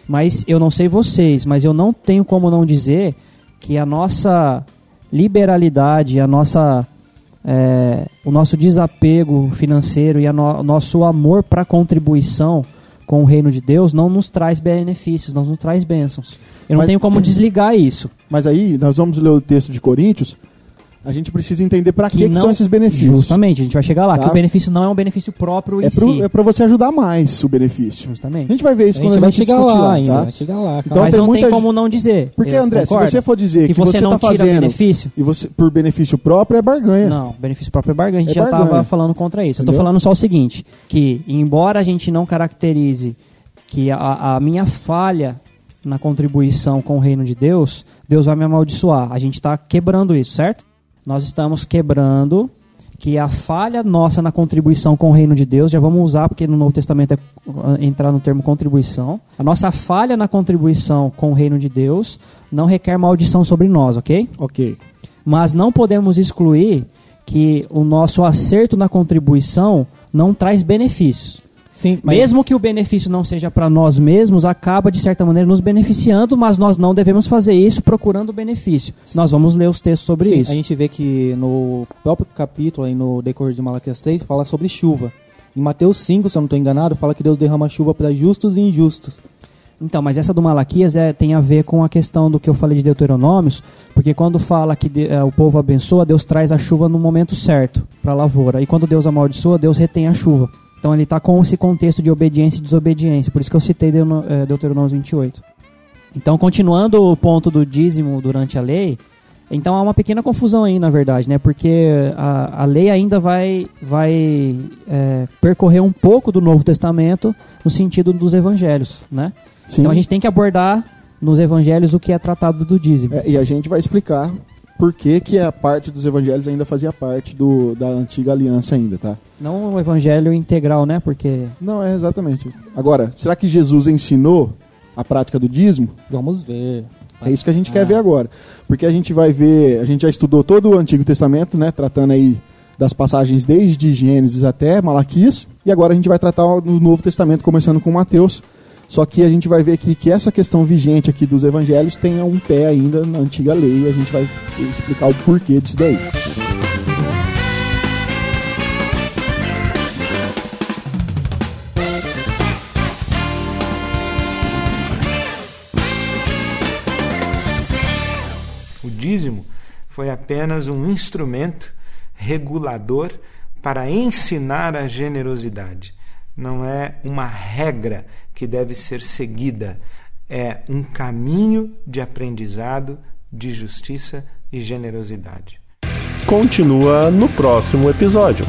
Mas eu não sei vocês, mas eu não tenho como não dizer que a nossa liberalidade, a nossa, é, o nosso desapego financeiro e no- o nosso amor para contribuição com o reino de Deus não nos traz benefícios, não nos traz bênçãos. Eu não Mas- tenho como desligar isso. Mas aí, nós vamos ler o texto de Coríntios, a gente precisa entender para que, que não- são esses benefícios. Justamente, a gente vai chegar lá, Tá. que o benefício não é um benefício próprio em É, pro, si. é pra você ajudar mais o benefício. A Justamente. gente vai ver isso A quando gente vai a gente chegar discutir lá ainda, tá? vai chegar lá. Então, Mas tem não muita tem como não dizer. Porque, André, se concordo. você for dizer que, que, você, não tá tira fazendo benefício, e você por benefício próprio é barganha. Não, benefício próprio é barganha. A gente É já estava falando contra isso. Eu tô Entendeu? falando só o seguinte: que embora a gente não caracterize que a, a minha falha na contribuição com o reino de Deus, Deus vai me amaldiçoar. A gente está quebrando isso, certo? Nós estamos quebrando que a falha nossa na contribuição com o reino de Deus, já vamos usar porque no Novo Testamento é uh, entrar no termo contribuição. A nossa falha na contribuição com o reino de Deus não requer maldição sobre nós, ok? Ok. mas não podemos excluir que o nosso acerto na contribuição não traz benefícios. Sim, mas Mesmo que o benefício não seja para nós mesmos, acaba de certa maneira nos beneficiando, mas nós não devemos fazer isso procurando benefício. Nós vamos ler os textos sobre sim, isso. a gente vê que no próprio capítulo, aí no decorrer de Malaquias 3, fala sobre chuva. Em Mateus 5, se eu não estou enganado, fala que Deus derrama chuva para justos e injustos. Então, mas essa do Malaquias é, tem a ver com a questão do que eu falei de Deuteronômios, porque quando fala que de- eh, o povo abençoa, Deus traz a chuva no momento certo para a lavoura. E quando Deus amaldiçoa, Deus retém a chuva. Então ele está com esse contexto de obediência e desobediência. Por isso que eu citei eh, Deuteronômio 28. Então, continuando o ponto do dízimo durante a lei, então há uma pequena confusão aí, na verdade, né? Porque a, a lei ainda vai, vai eh, percorrer um pouco do Novo Testamento no sentido dos evangelhos, né? Sim. Então a gente tem que abordar nos evangelhos o que é tratado do dízimo. É, e a gente vai explicar por que, que a parte dos evangelhos ainda fazia parte do, da antiga aliança ainda, tá? Não o evangelho integral, né? Porque Não, é exatamente. Agora, será que Jesus ensinou a prática do dízimo? Vamos ver. É isso que a gente Ah. quer ver agora. Porque a gente vai ver, a gente já estudou todo o Antigo Testamento, né? Tratando aí das passagens desde Gênesis até Malaquias. E agora a gente vai tratar no Novo Testamento, começando com Mateus. Só que a gente vai ver aqui que essa questão vigente aqui dos evangelhos tem um pé ainda na antiga lei e a gente vai explicar o porquê disso daí. O dízimo foi apenas um instrumento regulador para ensinar a generosidade. Não é uma regra que deve ser seguida, é um caminho de aprendizado de justiça e generosidade. Continua no próximo episódio.